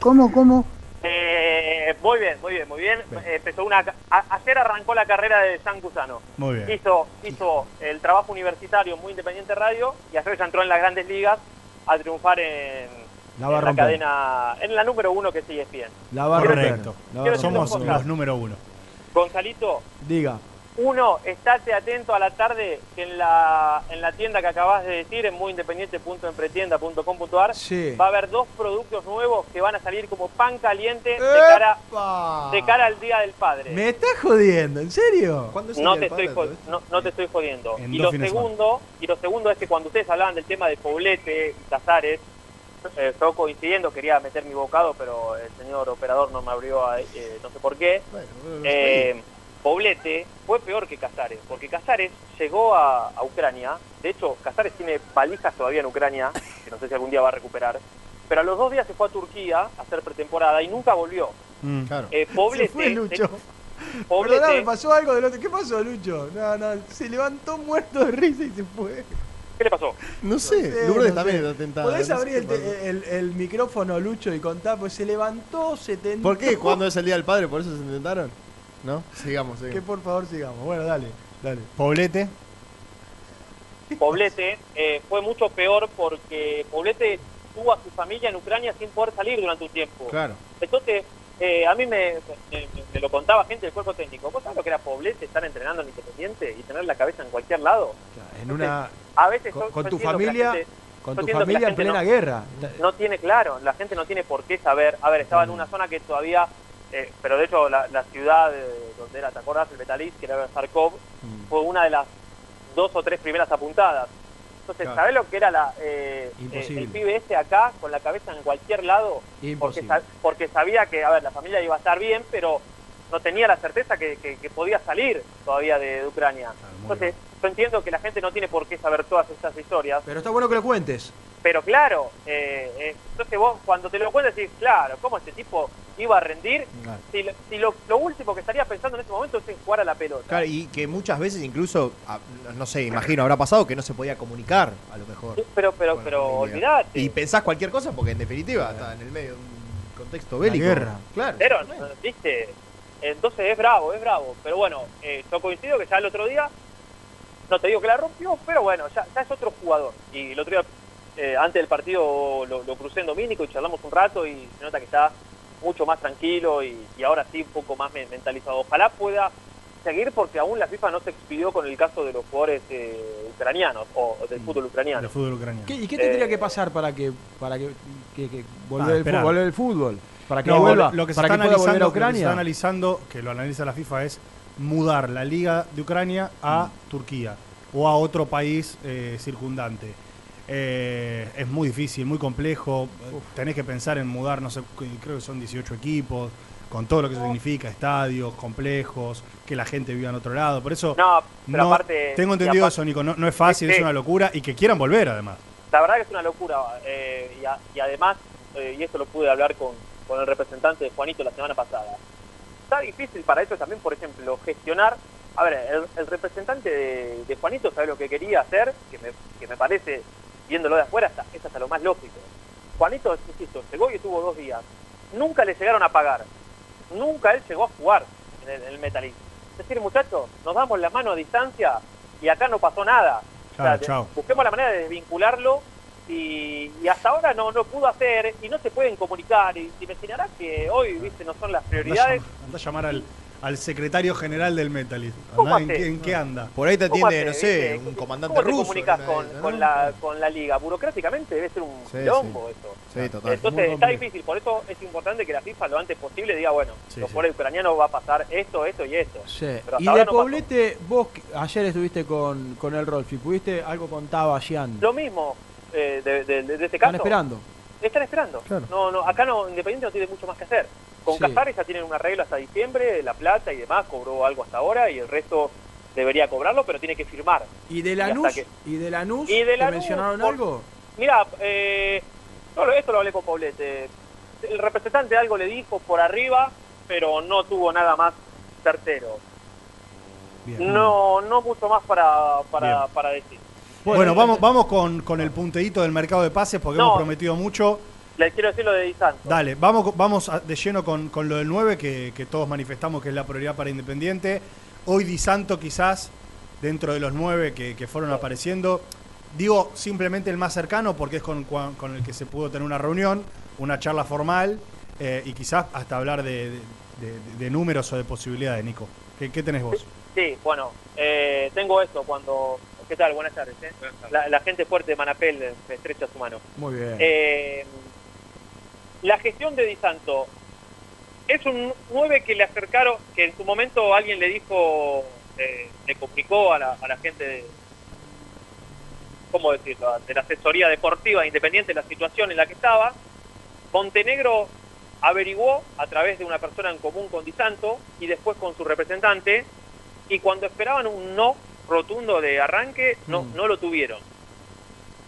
¿Cómo, cómo? Eh, muy bien, muy bien, muy bien. Eh, empezó una, a- ayer arrancó la carrera de San Cusano. Muy bien. Hizo, hizo el trabajo universitario muy independiente radio y ayer ya entró en las grandes ligas a triunfar en, La en la cadena, en la número uno que sigue bien. La va a romper. Correcto. La va. Somos los número uno. Gonzalito, Diga. Uno, estate atento a la tarde que en la, en la tienda que acabas de decir, en muyindependiente.empretienda.com.ar, Sí. va a haber dos productos nuevos que van a salir como pan caliente de cara, de cara al Día del Padre. ¿Me estás jodiendo? ¿En serio? ¿Cuándo es No te, estoy no, no te estoy jodiendo. En Y lo, segundo, y lo segundo es que cuando ustedes hablaban del tema de Poblete y Casares, eh, yo coincidiendo, quería meter mi bocado, pero el señor operador no me abrió, a- eh, no sé por qué. Bueno, bueno, Eh, Poblete fue peor que Casares, porque Casares llegó a, a Ucrania. De hecho, Casares tiene valijas todavía en Ucrania, que no sé si algún día va a recuperar. Pero a los dos días se fue a Turquía a hacer pretemporada y nunca volvió. Mm. Claro. Eh, Poblete, Se fue Lucho. Poblete- Perdóname, pasó algo del otro. ¿Qué pasó, Lucho? No, no, se levantó muerto de risa y se fue. ¿qué le pasó? No sé, sé, Lourdes no también sé. está tentada. ¿Podés no abrir el, el- el micrófono, Lucho, y contar? Pues se levantó, se tentó. ¿Por qué? ¿Cuándo es el día del padre? ¿Por eso se intentaron? ¿No? Sigamos, Que por favor sigamos. Bueno, dale, dale. Poblete. Poblete eh, fue mucho peor porque Poblete tuvo a su familia en Ucrania sin poder salir durante un tiempo. Claro. Entonces, eh, a mí me, me- me lo contaba gente del cuerpo técnico. ¿Vos sabés lo que era Poblete estar entrenando en Independiente y tener la cabeza en cualquier lado? En una. A veces Con, yo- con yo tu familia. gente- Con yo tu familia en plena no- guerra. no tiene claro, la gente no tiene por qué saber. A ver, estaba en una zona que todavía, eh, pero de hecho la, la ciudad eh, donde era, ¿te acordás? El Betalís, que era Sarkov, fue una de las dos o tres primeras apuntadas. Entonces, Claro. ¿sabés lo que era la, eh, eh, el pibe ese acá, con la cabeza en cualquier lado? Porque, porque sabía que, a ver, la familia iba a estar bien, pero no tenía la certeza que, que- que podía salir todavía de, de Ucrania. Entonces, yo entiendo que la gente no tiene por qué saber todas estas historias, Pero está bueno que lo cuentes. Pero claro, eh, eh, entonces vos cuando te lo cuentas decís, claro, ¿cómo este tipo iba a rendir? Si, lo, si lo, lo último que estaría pensando en ese momento es en jugar a la pelota. Claro, y que muchas veces incluso, ah, no sé, imagino, habrá pasado que no se podía comunicar, a lo mejor. Pero, pero, pero, olvidate. Y pensás cualquier cosa porque en definitiva está en el medio de un contexto La bélico. guerra. Claro. Pero, viste, entonces es bravo, es bravo. Pero bueno, eh, yo coincido que ya el otro día, no te digo que la rompió, pero bueno, ya, ya es otro jugador. Y el otro día, eh, antes del partido, lo, lo crucé en Domínico y charlamos un rato y se nota que está mucho más tranquilo y, y ahora sí un poco más me- mentalizado. Ojalá pueda seguir porque aún la FIFA no se expidió con el caso de los jugadores eh, ucranianos o del fútbol ucraniano. El fútbol ucraniano. ¿Qué- ¿Y qué tendría Eh, que pasar para que para que, que, que volver, Ah, el, fútbol, volver el fútbol? Para que No, vuelva, lo que se para está que pueda volver a analizando, lo que se Ucrania. está analizando, que lo analiza la FIFA, es mudar la liga de Ucrania a Mm. Turquía o a otro país eh, circundante. Eh, es muy difícil, muy complejo. Tenés que pensar en mudar, no sé, creo que son 18 equipos, con todo lo que eso significa, estadios, complejos, que la gente viva en otro lado. Por eso, No, pero no- aparte- tengo entendido aparte- eso, Nico. No, no es fácil, Sí, es una locura y que quieran volver además. La verdad que es una locura. eh, y, a- y además, eh, y esto lo pude hablar con, con el representante de Juanito la semana pasada, está difícil para eso también, por ejemplo, gestionar. A ver, el, el representante de, de Juanito sabe lo que quería hacer, que me, que me parece, viéndolo de afuera, hasta, es hasta lo más lógico. Juanito, insisto, llegó y estuvo dos días. Nunca le llegaron a pagar. Nunca él llegó a jugar en el, en el. Es decir, muchachos, nos damos la mano a distancia y acá no pasó nada. Chao. busquemos la manera de desvincularlo y, y hasta ahora no, no pudo hacer y no se pueden comunicar y, y me enseñará que hoy viste no son las prioridades Anda a llamar al, al secretario general del Metalist. ¿Cómo Andá, ¿en, qué, en qué anda? Por ahí te ¿Cómo atiende, no sé, viste? un comandante ¿Cómo te ruso. comunicas con, ¿no? con la, con la liga? Burocráticamente debe ser un Sí, quilombo sí. eso. Sí, total. Entonces Muy está difícil, por eso es importante que la FIFA lo antes posible diga, bueno, Sí, los sí. jugadores ucranianos va a pasar esto, esto y esto. Sí. Pero Y de no pasó. Poblete, vos que ayer estuviste con, con el Rolfi, ¿pudiste? Algo contaba Gian. Lo mismo eh, de, de- de este Están caso. esperando. Están esperando. Claro. No, no, acá no, Independiente no tiene mucho más que hacer. Con Sí. Casares ya tienen un arreglo hasta diciembre, La Plata y demás, cobró algo hasta ahora y el resto debería cobrarlo, pero tiene que firmar. ¿Y de Lanús? que- ¿Y de Lanús? Y de ¿Te Lanús, mencionaron por- algo? Mira, eh, no, esto lo hablé con Poblete. El representante algo le dijo por arriba, pero no tuvo nada más certero. No, no mucho más para, para, para decir. Bueno, vamos, vamos con, con el punteíto del mercado de pases porque No. hemos prometido mucho. Le quiero decir lo de Di Santo. Dale, vamos, vamos de lleno con, con lo del 9, que, que todos manifestamos que es la prioridad para Independiente. Hoy Di Santo quizás, dentro de los 9 que, que fueron apareciendo, digo simplemente el más cercano porque es con, con el que se pudo tener una reunión, una charla formal eh, y quizás hasta hablar de, de- de- de números o de posibilidades, Nico. ¿Qué, qué tenés vos? Sí, bueno, eh, tengo esto cuando... ¿Qué tal? Buenas tardes. ¿eh? La, la gente fuerte de Manapel eh, me estrecha su mano. Muy bien. La gestión de Di Santo es un 9 que le acercaron, que en su momento alguien le dijo, eh, le comunicó a la, a la gente de, ¿cómo decirlo?, de la asesoría deportiva independiente la situación en la que estaba. Montenegro averiguó a través de una persona en común con Di Santo y después con su representante y cuando esperaban un no rotundo de arranque, no, no lo tuvieron.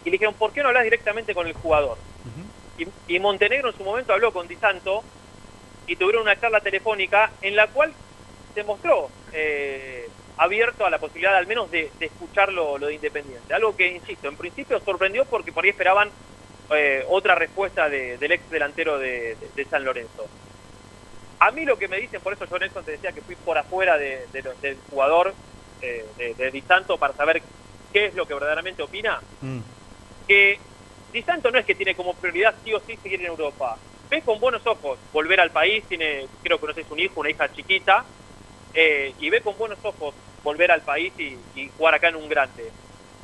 Y le dijeron, ¿por qué no hablas directamente con el jugador? Y, y Montenegro en su momento habló con Di Santo y tuvieron una charla telefónica en la cual se mostró eh, abierto a la posibilidad al menos de, de escuchar lo, lo de Independiente. Algo que, insisto, en principio sorprendió porque por ahí esperaban eh, otra respuesta de- del ex delantero de, San Lorenzo. A mí lo que me dicen, por eso yo Nelson te decía que fui por afuera de- del jugador eh, de, de Di Santo para saber qué es lo que verdaderamente opina, que Di Santo no es que tiene como prioridad sí o sí seguir en Europa. Ve con buenos ojos volver al país, tiene, creo que no sé, un hijo, una hija chiquita, eh, y ve con buenos ojos volver al país y, jugar acá en un grande.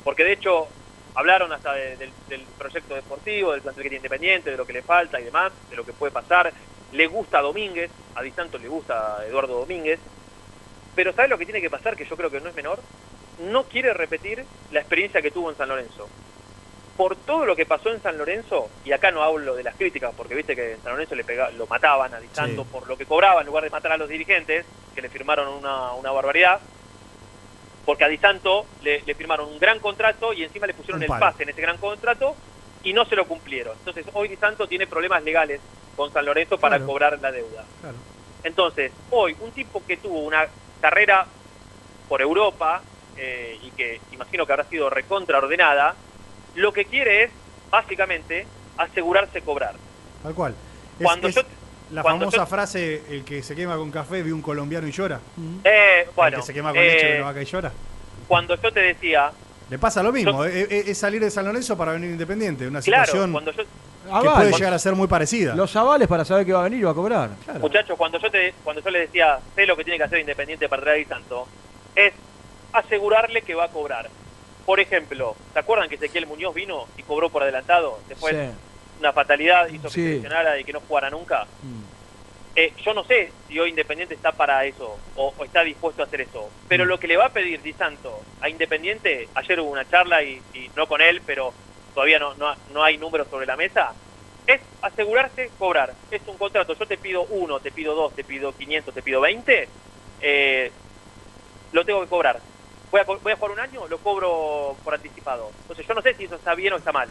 Porque de hecho hablaron hasta de- del, proyecto deportivo, del plantel que tiene Independiente, de lo que le falta y demás, de lo que puede pasar. Le gusta Domínguez, a Di Santo le gusta Eduardo Domínguez, pero ¿sabes lo que tiene que pasar? Que yo creo que no es menor. No quiere repetir la experiencia que tuvo en San Lorenzo. Por todo lo que pasó en San Lorenzo, y acá no hablo de las críticas, porque viste que en San Lorenzo le pega, lo mataban a Di Santo Sí. por lo que cobraba, en lugar de matar a los dirigentes, que le firmaron una, una barbaridad, porque a Di Santo le, le firmaron un gran contrato y encima le pusieron el pase en ese gran contrato y no se lo cumplieron. Entonces hoy Di Santo tiene problemas legales con San Lorenzo para Claro. cobrar la deuda. Claro. Entonces, hoy, un tipo que tuvo una carrera por Europa eh, y que imagino que habrá sido recontraordenada, lo que quiere es, básicamente, asegurarse cobrar. Tal cual. Es- Cuando es yo- la cuando famosa yo- frase, el que se quema con café, vi un colombiano y llora. Eh, bueno, el que se quema con eh, leche, ve una vaca y llora. cuando yo te decía, Le pasa lo mismo, es, es- es salir de San Lorenzo para venir independiente, una claro, situación cuando yo, que Aval. puede llegar a ser muy parecida. Los avales para saber que va a venir y va a cobrar. muchachos, cuando yo te, cuando yo le decía, sé lo que tiene que hacer Independiente para traer a Santo, es asegurarle que va a cobrar. Por ejemplo, ¿se acuerdan que Ezequiel Muñoz vino y cobró por adelantado? Después Sí. una fatalidad hizo que Sí. se lesionara y que no jugara nunca. Eh, yo no sé si hoy Independiente está para eso o, o está dispuesto a hacer eso, pero lo que le va a pedir Di Santo a Independiente, ayer hubo una charla y, y no con él, pero todavía no, no, no hay números sobre la mesa, es asegurarse cobrar. Es un contrato, yo te pido uno, te pido dos, te pido 500, te pido 20, eh, lo tengo que cobrar. Voy a, co- voy a jugar un año, lo cobro por anticipado. Entonces yo no sé si eso está bien o está mal.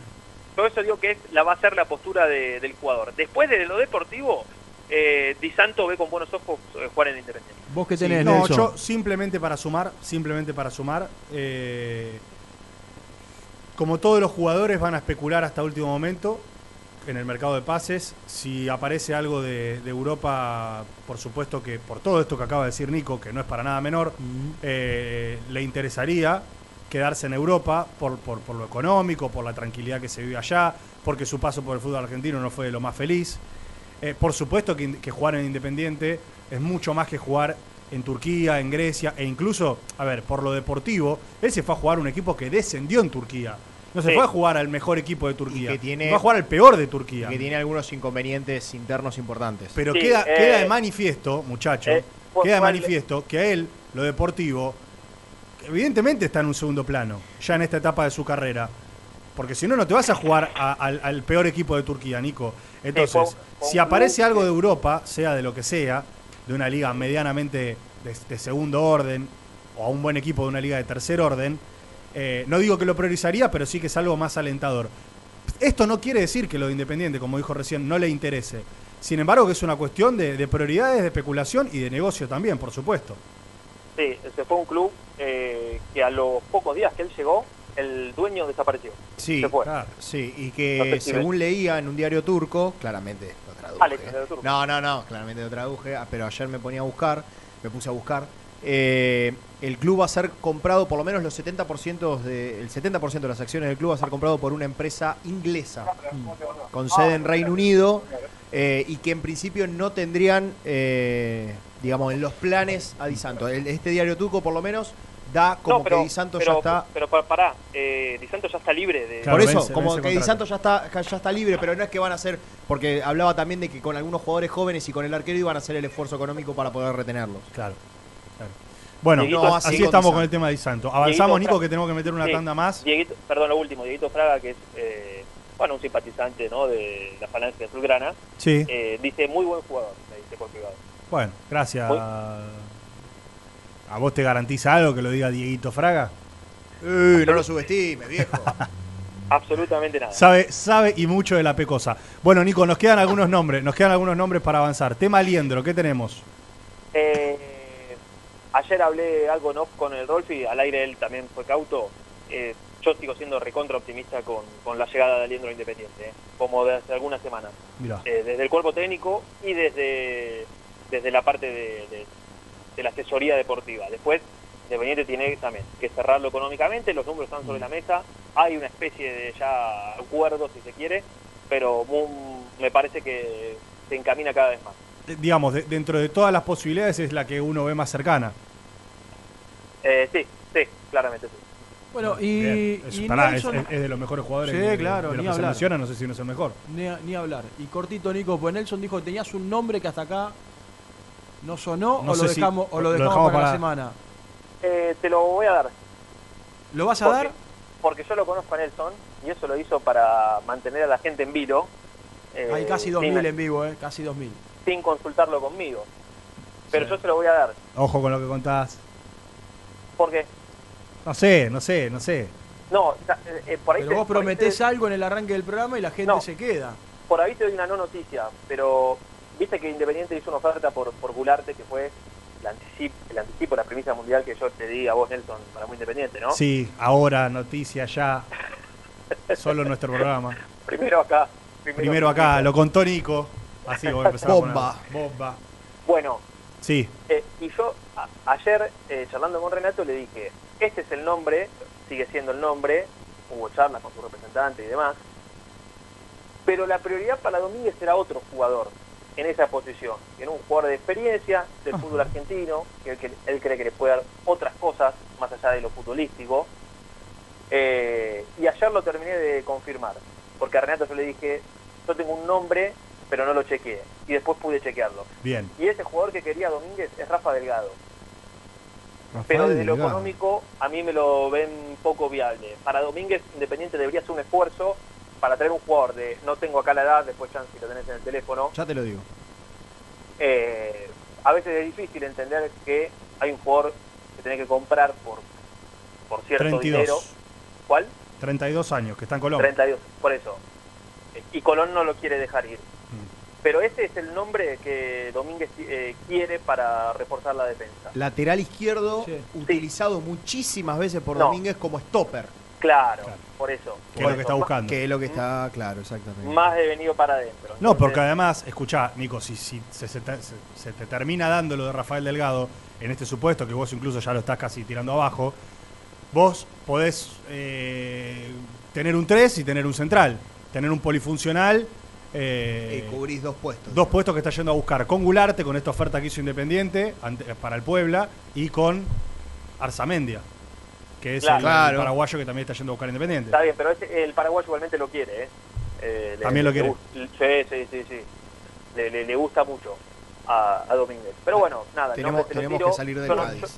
Todo eso digo que es la va a ser la postura de- del jugador. Después de lo deportivo, eh, Di Santo ve con buenos ojos eh, jugar en Independiente. ¿Vos qué Sí, tenés, no, Nelson? yo simplemente para sumar, simplemente para sumar, eh, como todos los jugadores van a especular hasta último momento en el mercado de pases, si aparece algo de, de Europa, por supuesto que por todo esto que acaba de decir Nico, que no es para nada menor, eh, le interesaría quedarse en Europa por, por, por lo económico, por la tranquilidad que se vive allá, porque su paso por el fútbol argentino no fue de lo más feliz. Eh, por supuesto que, que jugar en Independiente es mucho más que jugar en Turquía, en Grecia, e incluso, a ver, por lo deportivo, él se fue a jugar un equipo que descendió en Turquía. No se Sí. fue a jugar al mejor equipo de Turquía. que tiene- fue a jugar al peor de Turquía. Que tiene algunos inconvenientes internos importantes. Pero Sí, queda, eh, queda de manifiesto, muchacho, eh, queda de manifiesto que a él, lo deportivo, evidentemente está en un segundo plano, ya en esta etapa de su carrera. Porque si no, no te vas a jugar a- al, al peor equipo de Turquía, Nico. Entonces, si aparece algo de Europa, sea de lo que sea, de una liga medianamente de, de segundo orden, o a un buen equipo de una liga de tercer orden, eh, no digo que lo priorizaría, pero sí que es algo más alentador. Esto no quiere decir que lo de Independiente, como dijo recién, no le interese. Sin embargo, que es una cuestión de, de prioridades, de especulación y de negocio también, por supuesto. Sí, se fue un club eh, que a los pocos días que él llegó, el dueño desapareció. Sí, Se fue. sí, y No que sé si según leía en un diario turco, claramente lo traduje. Ah, le- le turco. No, no, no, claramente lo traduje, ah, pero ayer me ponía a buscar, me puse a buscar. eh, el club va a ser comprado, por lo menos los 70% de, el 70% de las acciones del club va a ser comprado por una empresa inglesa con sede en Reino Unido eh, y que en principio no tendrían, eh, digamos, en los planes a Di Santo. El- Este diario turco, por lo menos, da como no, pero, que Di Santo pero, ya está Pero pa- pará, eh, Di Santo ya está libre de... por eso, como que Di Santo ya está, ya está libre, pero no es que van a hacer, porque hablaba también de que con algunos jugadores jóvenes y con el arquero iban a hacer el esfuerzo económico para poder retenerlos. Claro. Bueno, Dieguito, no, así estamos con el tema de Di Santo. Avanzamos, Dieguito Nico, que tenemos que meter una Sí, tanda más. Dieguito- perdón, lo último, Dieguito Fraga, que es eh, bueno, un simpatizante ¿no? de la falange azulgrana, Sí. eh, dice muy buen jugador, me dice por privado. Bueno, gracias. Muy- ¿A vos te garantiza algo que lo diga Dieguito Fraga? Uy, no lo subestimes, viejo. Absolutamente nada. Sabe, sabe y mucho de la pecosa. Bueno, Nico, nos quedan algunos nombres, nos quedan algunos nombres para avanzar. Tema Liendro, ¿qué tenemos? Eh, ayer hablé algo en off con el Rolfi, al aire él también fue cauto. Eh, yo sigo siendo recontra optimista con, con la llegada de Aliendro Independiente, eh, como de hace algunas semanas. Eh, desde el cuerpo técnico y desde, desde la parte de, de- de la asesoría deportiva. Después, Independiente tiene también que cerrarlo económicamente, los números están sobre la mesa, hay una especie de ya acuerdo, si se quiere, pero me parece que se encamina cada vez más. Eh, Digamos, de- dentro de todas las posibilidades es la que uno ve más cercana. Eh, sí, sí, claramente sí. Bueno, y. Es, y pará, es- Nelson- es- es de los mejores jugadores Sí, de, claro, de los ni que se hablar. mencionan, no sé si no es el mejor. Ni, hablar. Y cortito, Nico, pues Nelson dijo que tenías un nombre que hasta acá no sonó No o, lo si- dejamos, o lo lo dejamos, para, la semana. Eh, te lo voy a dar. ¿Lo vas a Porque- dar? Porque yo lo conozco a Nelson y eso lo hizo para mantener a la gente en vilo. eh, Hay casi sin- 2000 en vivo, ¿eh? Casi 2000. sin consultarlo conmigo. Pero yo se lo voy a dar. Ojo con lo que contás. Porque, No sé, no sé, no sé. no, eh, eh, por ahí Pero te- vos por prometés te- algo en el arranque del programa y la gente No. se queda. por ahí te doy una no noticia, pero viste que Independiente hizo una oferta por, por Gularte que fue el anticipo, el anticipo, la premisa mundial que yo te di a vos, Nelson, para muy Independiente, ¿no? Sí, ahora, noticia ya. Solo en nuestro programa. Primero acá. Primero acá, lo contó Nico. Así voy a empezar a Bomba. Bomba. Bueno, Sí, eh, y yo ayer, eh, charlando con Renato, le dije, este es el nombre, sigue siendo el nombre, hubo charlas con su representante y demás, pero la prioridad para Domínguez era otro jugador en esa posición, era un jugador de experiencia del fútbol argentino, que él, que él cree que le puede dar otras cosas más allá de lo futbolístico, Eh, y ayer lo terminé de confirmar, porque a Renato yo le dije, yo tengo un nombre, pero no lo chequeé, y después pude chequearlo. bien. Y ese jugador que quería Domínguez es Rafa Delgado. Rafael Pero desde lo económico a mí me lo ven poco viable. Para Domínguez, Independiente debería hacer un esfuerzo para traer un jugador de, no tengo acá la edad, después chance si lo tenés en el teléfono. Ya te lo digo. Eh, a veces es difícil entender que hay un jugador que tenés que comprar por, por cierto 32. dinero. ¿Cuál? 32 años, que está en Colombia. 32, por eso. Eh, Y Colón no lo quiere dejar ir. Mm. Pero ese es el nombre que Domínguez eh, quiere para reforzar la defensa. Lateral izquierdo, utilizado muchísimas veces por No. Domínguez como stopper. Claro, por eso. Que es lo que está buscando. Que es lo que está, claro, exactamente. Más de venido para adentro. No, porque además, escuchá, Nico, si, si se, se te, se- se te termina dando lo de Rafael Delgado, en este supuesto, que vos incluso ya lo estás casi tirando abajo, vos podés eh, tener un 3 y tener un central, tener un polifuncional. Eh, Y cubrís dos puestos. dos puestos que está yendo a buscar con Gularte, con esta oferta que hizo Independiente ante- para el Puebla, y con Arzamendia, que es Claro. el, Claro. paraguayo que también está yendo a buscar Independiente. Está bien, pero ese- el paraguayo igualmente lo quiere, ¿eh? Eh, le- También lo le quiere. gust- Sí, sí, sí, sí. Le, le- le gusta mucho a, a Domínguez. Pero bueno, nada. Tenemos- te tenemos que salir del Yo no- Cádiz. yo-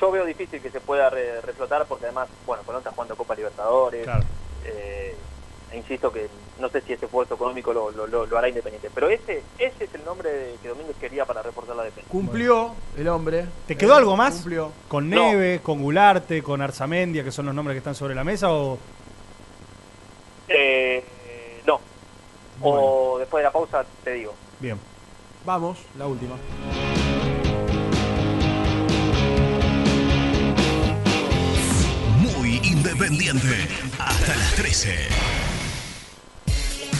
yo veo difícil que se pueda re- reflotar porque además, bueno, Colón está jugando Copa Libertadores. Claro. eh, e insisto que no sé si ese esfuerzo económico lo, lo, lo- lo hará Independiente. Pero ese ese es el nombre de- que Domínguez quería para reforzar la defensa. Cumplió el hombre. ¿Te quedó Eh, algo más? Cumplió. ¿Con No. Neve, con Gularte, con Arzamendia, que son los nombres que están sobre la mesa? o Eh, no. O después de la pausa te digo. Bien. Vamos, la última. Muy independiente. Hasta las 13.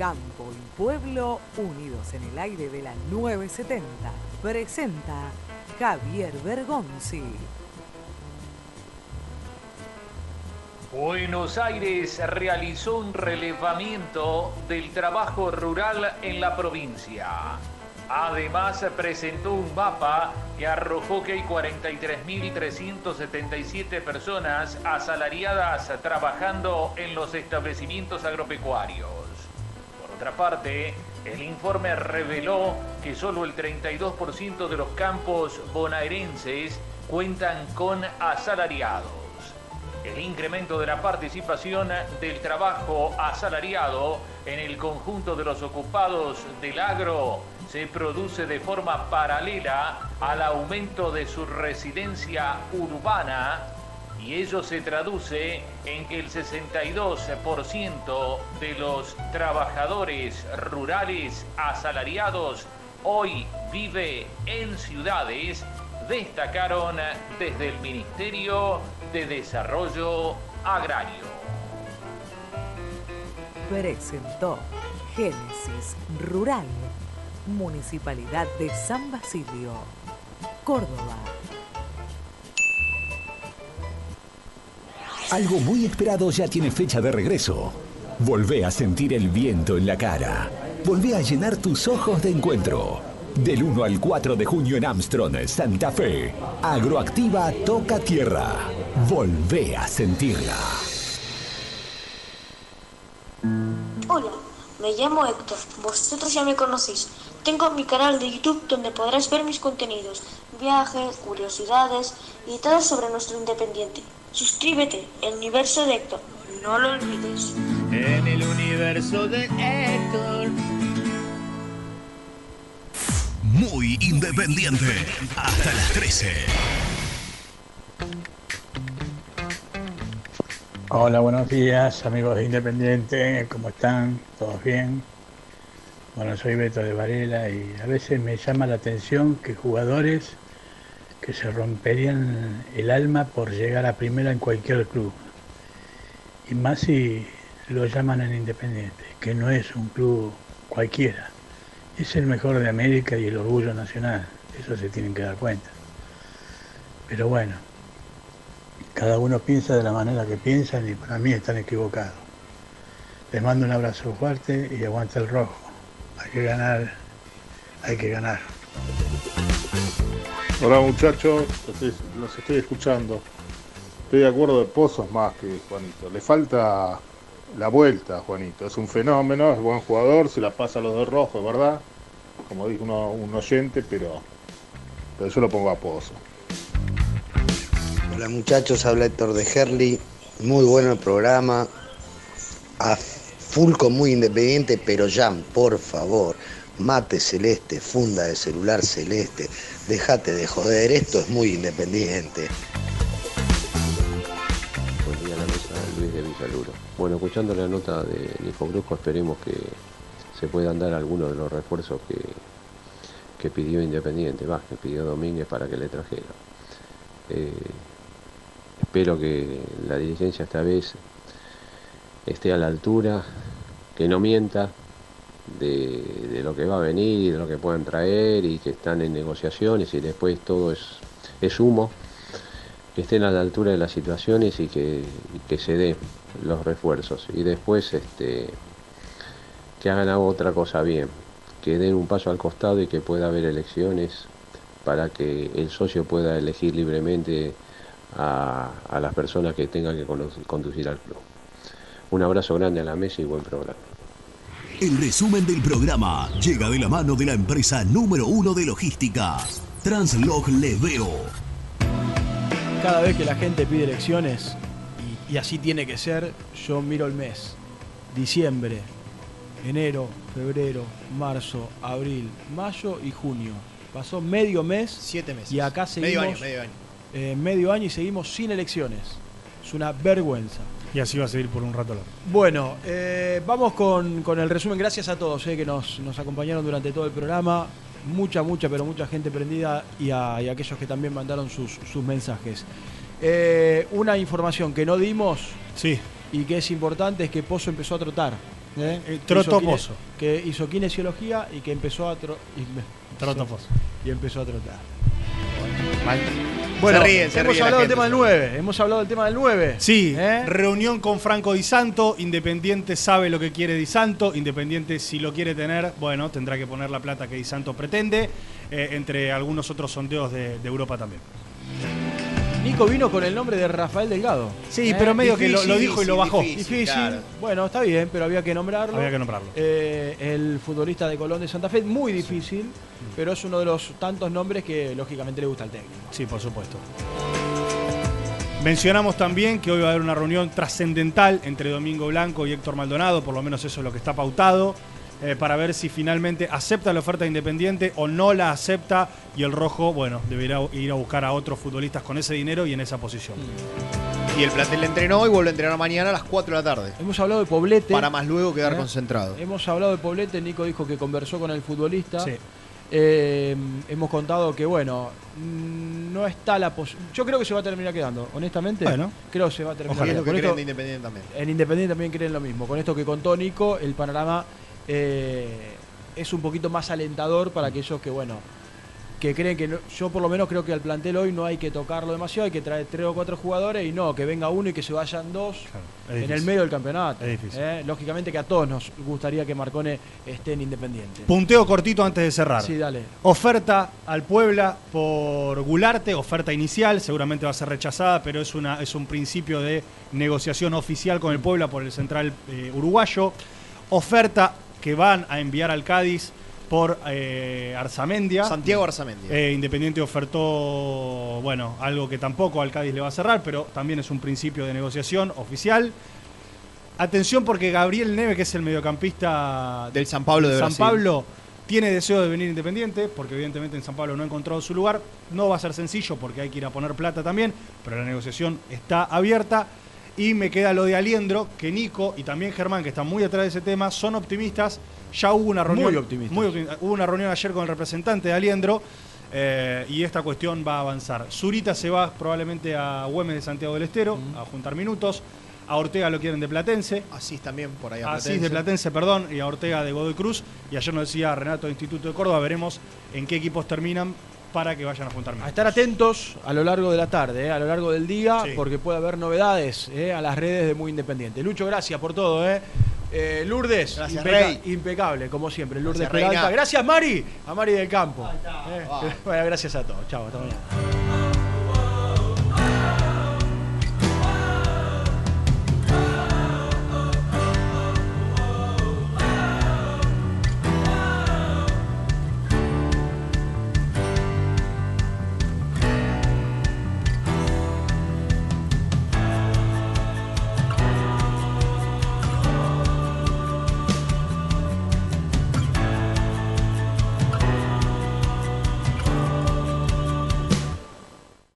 Campo y Pueblo unidos en el aire de la 970. Presenta Javier Bergonzi. Buenos Aires realizó un relevamiento del trabajo rural en la provincia. Además, presentó un mapa que arrojó que hay 43.377 personas asalariadas trabajando en los establecimientos agropecuarios. Otra parte, el informe reveló que solo el 32% de los campos bonaerenses cuentan con asalariados. El incremento de la participación del trabajo asalariado en el conjunto de los ocupados del agro se produce de forma paralela al aumento de su residencia urbana y ello se traduce en que el 62% de los trabajadores rurales asalariados hoy vive en ciudades, destacaron desde el Ministerio de Desarrollo Agrario. Presentó Génesis Rural, Municipalidad de San Basilio, Córdoba. Algo muy esperado ya tiene fecha de regreso. Volvé a sentir el viento en la cara. Volvé a llenar tus ojos de encuentro. Del 1 al 4 de junio en Armstrong, Santa Fe. Agroactiva toca tierra. Volvé a sentirla. Hola, me llamo Héctor. Vosotros ya me conocéis. Tengo mi canal de YouTube donde podrás ver mis contenidos, viajes, curiosidades y todo sobre nuestro independiente. Suscríbete, el universo de Héctor. No lo olvides. En el universo de Héctor. Muy independiente. Hasta las 13. Hola, buenos días, amigos de Independiente, ¿cómo están? ¿Todos bien? Bueno, soy Beto de Varela y a veces me llama la atención que jugadores que se romperían el alma por llegar a primera en cualquier club. Y más si lo llaman en Independiente, que no es un club cualquiera. Es el mejor de América y el orgullo nacional, eso se tienen que dar cuenta. Pero bueno, cada uno piensa de la manera que piensan y para mí están equivocados. Les mando un abrazo fuerte y aguanta el rojo. Hay que ganar, hay que ganar. Hola muchachos, los estoy- escuchando. Estoy de acuerdo de Pozos más que Juanito. Le falta la vuelta a Juanito. Es un fenómeno, es buen jugador, se la pasa a los dos rojos, ¿verdad? Como dijo uno- un oyente, pero, pero yo lo pongo a Pozo. Hola muchachos, habla Héctor de Herli. Muy bueno el programa. A full con muy independiente, pero Jan, por favor, mate celeste, funda de celular celeste. Déjate de joder, esto es muy independiente. Buen día a la mesa, Luis de Villaluro. Bueno, escuchando la nota de Nico Brusco, esperemos que se puedan dar algunos de los refuerzos que, que pidió Independiente, va, que pidió Domínguez para que le trajera. Eh, espero que la dirigencia esta vez esté a la altura, que no mienta de, lo que va a venir de lo que puedan traer y que están en negociaciones y después todo es, es humo que estén a la altura de las situaciones y que, que se den los refuerzos. Y después este, que hagan otra cosa bien, que den un paso al costado y que pueda haber elecciones para que el socio pueda elegir libremente a, a las personas que tengan que conducir al club. Un abrazo grande a la mesa y buen programa. El resumen del programa llega de la mano de la empresa número uno de logística, Translog Leveo. Cada vez que la gente pide elecciones, y, y así tiene que ser, yo miro el mes. Diciembre, enero, febrero, marzo, abril, mayo y junio. Pasó medio mes. Siete meses. Y acá seguimos. Medio año, medio año. eh, medio año y seguimos sin elecciones. Es una vergüenza. Y así va a seguir por un rato largo. Bueno, eh, vamos con, con el resumen. Gracias a todos eh, que nos, nos acompañaron durante todo el programa. Mucha, mucha, pero mucha gente prendida y a, y a aquellos que también mandaron sus, sus mensajes. Eh, una información que no dimos sí. y que es importante es que Pozo empezó a trotar. ¿eh? Kine- Pozo. Que hizo kinesiología y que empezó a tro- y, Trotó Pozo. y empezó a trotar. Se Bueno, ríen, se hemos ríen la hablado del tema del se 9. Hemos hablado del tema del 9. Sí, reunión con Franco Di Santo. Independiente sabe lo que quiere Di Santo. Independiente, si lo quiere tener, bueno, tendrá que poner la plata que Di Santo pretende. eh, entre algunos otros sondeos de, de Europa también. Nico vino con el nombre de Rafael Delgado. ¿Eh? Sí, pero medio que lo- lo dijo y lo bajó. Difícil. claro. Bueno, está bien, pero había que nombrarlo. Había que nombrarlo. Eh, el futbolista de Colón de Santa Fe, muy difícil, pero es uno de los tantos nombres que lógicamente le gusta al técnico. Sí, por supuesto. Mencionamos también que hoy va a haber una reunión trascendental entre Domingo Blanco y Héctor Maldonado, por lo menos eso es lo que está pautado. Eh, para ver si finalmente acepta la oferta de Independiente o no la acepta y el rojo, bueno, deberá ir a buscar a otros futbolistas con ese dinero y en esa posición. Y el plantel le entrenó y vuelve a entrenar mañana a las 4 de la tarde. Hemos hablado de Poblete. Para más luego quedar ¿Eh? concentrado. Hemos hablado de Poblete, Nico dijo que conversó con el futbolista. Sí. Eh, hemos contado que, bueno, mm, no está la posibilidad. Yo creo que se va a terminar quedando, honestamente. Bueno. creo que se va a terminar Ojalá. Es lo quedando. que Con creen esto- de Independiente también. En Independiente también creen lo mismo. Con esto que contó Nico, el panorama eh, es un poquito más alentador para aquellos que, bueno, que creen que no- yo por lo menos creo que al plantel hoy no hay que tocarlo demasiado, hay que traer tres o cuatro jugadores y no, que venga uno y que se vayan dos en el medio del campeonato. Es difícil. ¿eh? Lógicamente que a todos nos gustaría que Marcone esté en Independiente. Punteo cortito antes de cerrar. Sí, dale. Oferta al Puebla por Gularte, oferta inicial, seguramente va a ser rechazada, pero es, una, es un principio de negociación oficial con el Puebla por el central eh, uruguayo. Oferta que van a enviar al Cádiz por eh, Arzamendia. Santiago Arzamendia. Eh, Independiente ofertó, bueno, algo que tampoco al Cádiz le va a cerrar, pero también es un principio de negociación oficial. Atención porque Gabriel Neve, que es el mediocampista Del San Pablo de San Brasil. Pablo, tiene deseo de venir Independiente, porque evidentemente en San Pablo no ha encontrado su lugar. No va a ser sencillo porque hay que ir a poner plata también, pero la negociación está abierta. Y me queda lo de Aliendro, que Nico y también Germán, que están muy atrás de ese tema, son optimistas. Ya hubo una reunión. Muy optimistas. muy optimi- hubo una reunión ayer con el representante de Aliendro. eh, y esta cuestión va a avanzar. Zurita se va probablemente a Güemes de Santiago del Estero a juntar minutos. A Ortega lo quieren de Platense. Asís también por ahí a Asís Platense. de Platense, perdón, y a Ortega de Godoy Cruz. Y ayer nos decía Renato de Instituto de Córdoba, veremos en qué equipos terminan para que vayan a juntar A estar atentos a lo largo de la tarde, eh, a lo largo del día, Sí. porque puede haber novedades eh, a las redes de Muy Independiente. Lucho, gracias por todo. Eh. Eh, Lourdes, Gracias, impeca- Rey. impecable, como siempre. Lourdes Gracias, Peralta. Gracias, Mari. A Mari del Campo. Eh, Bueno, gracias a todos. Chao, hasta mañana.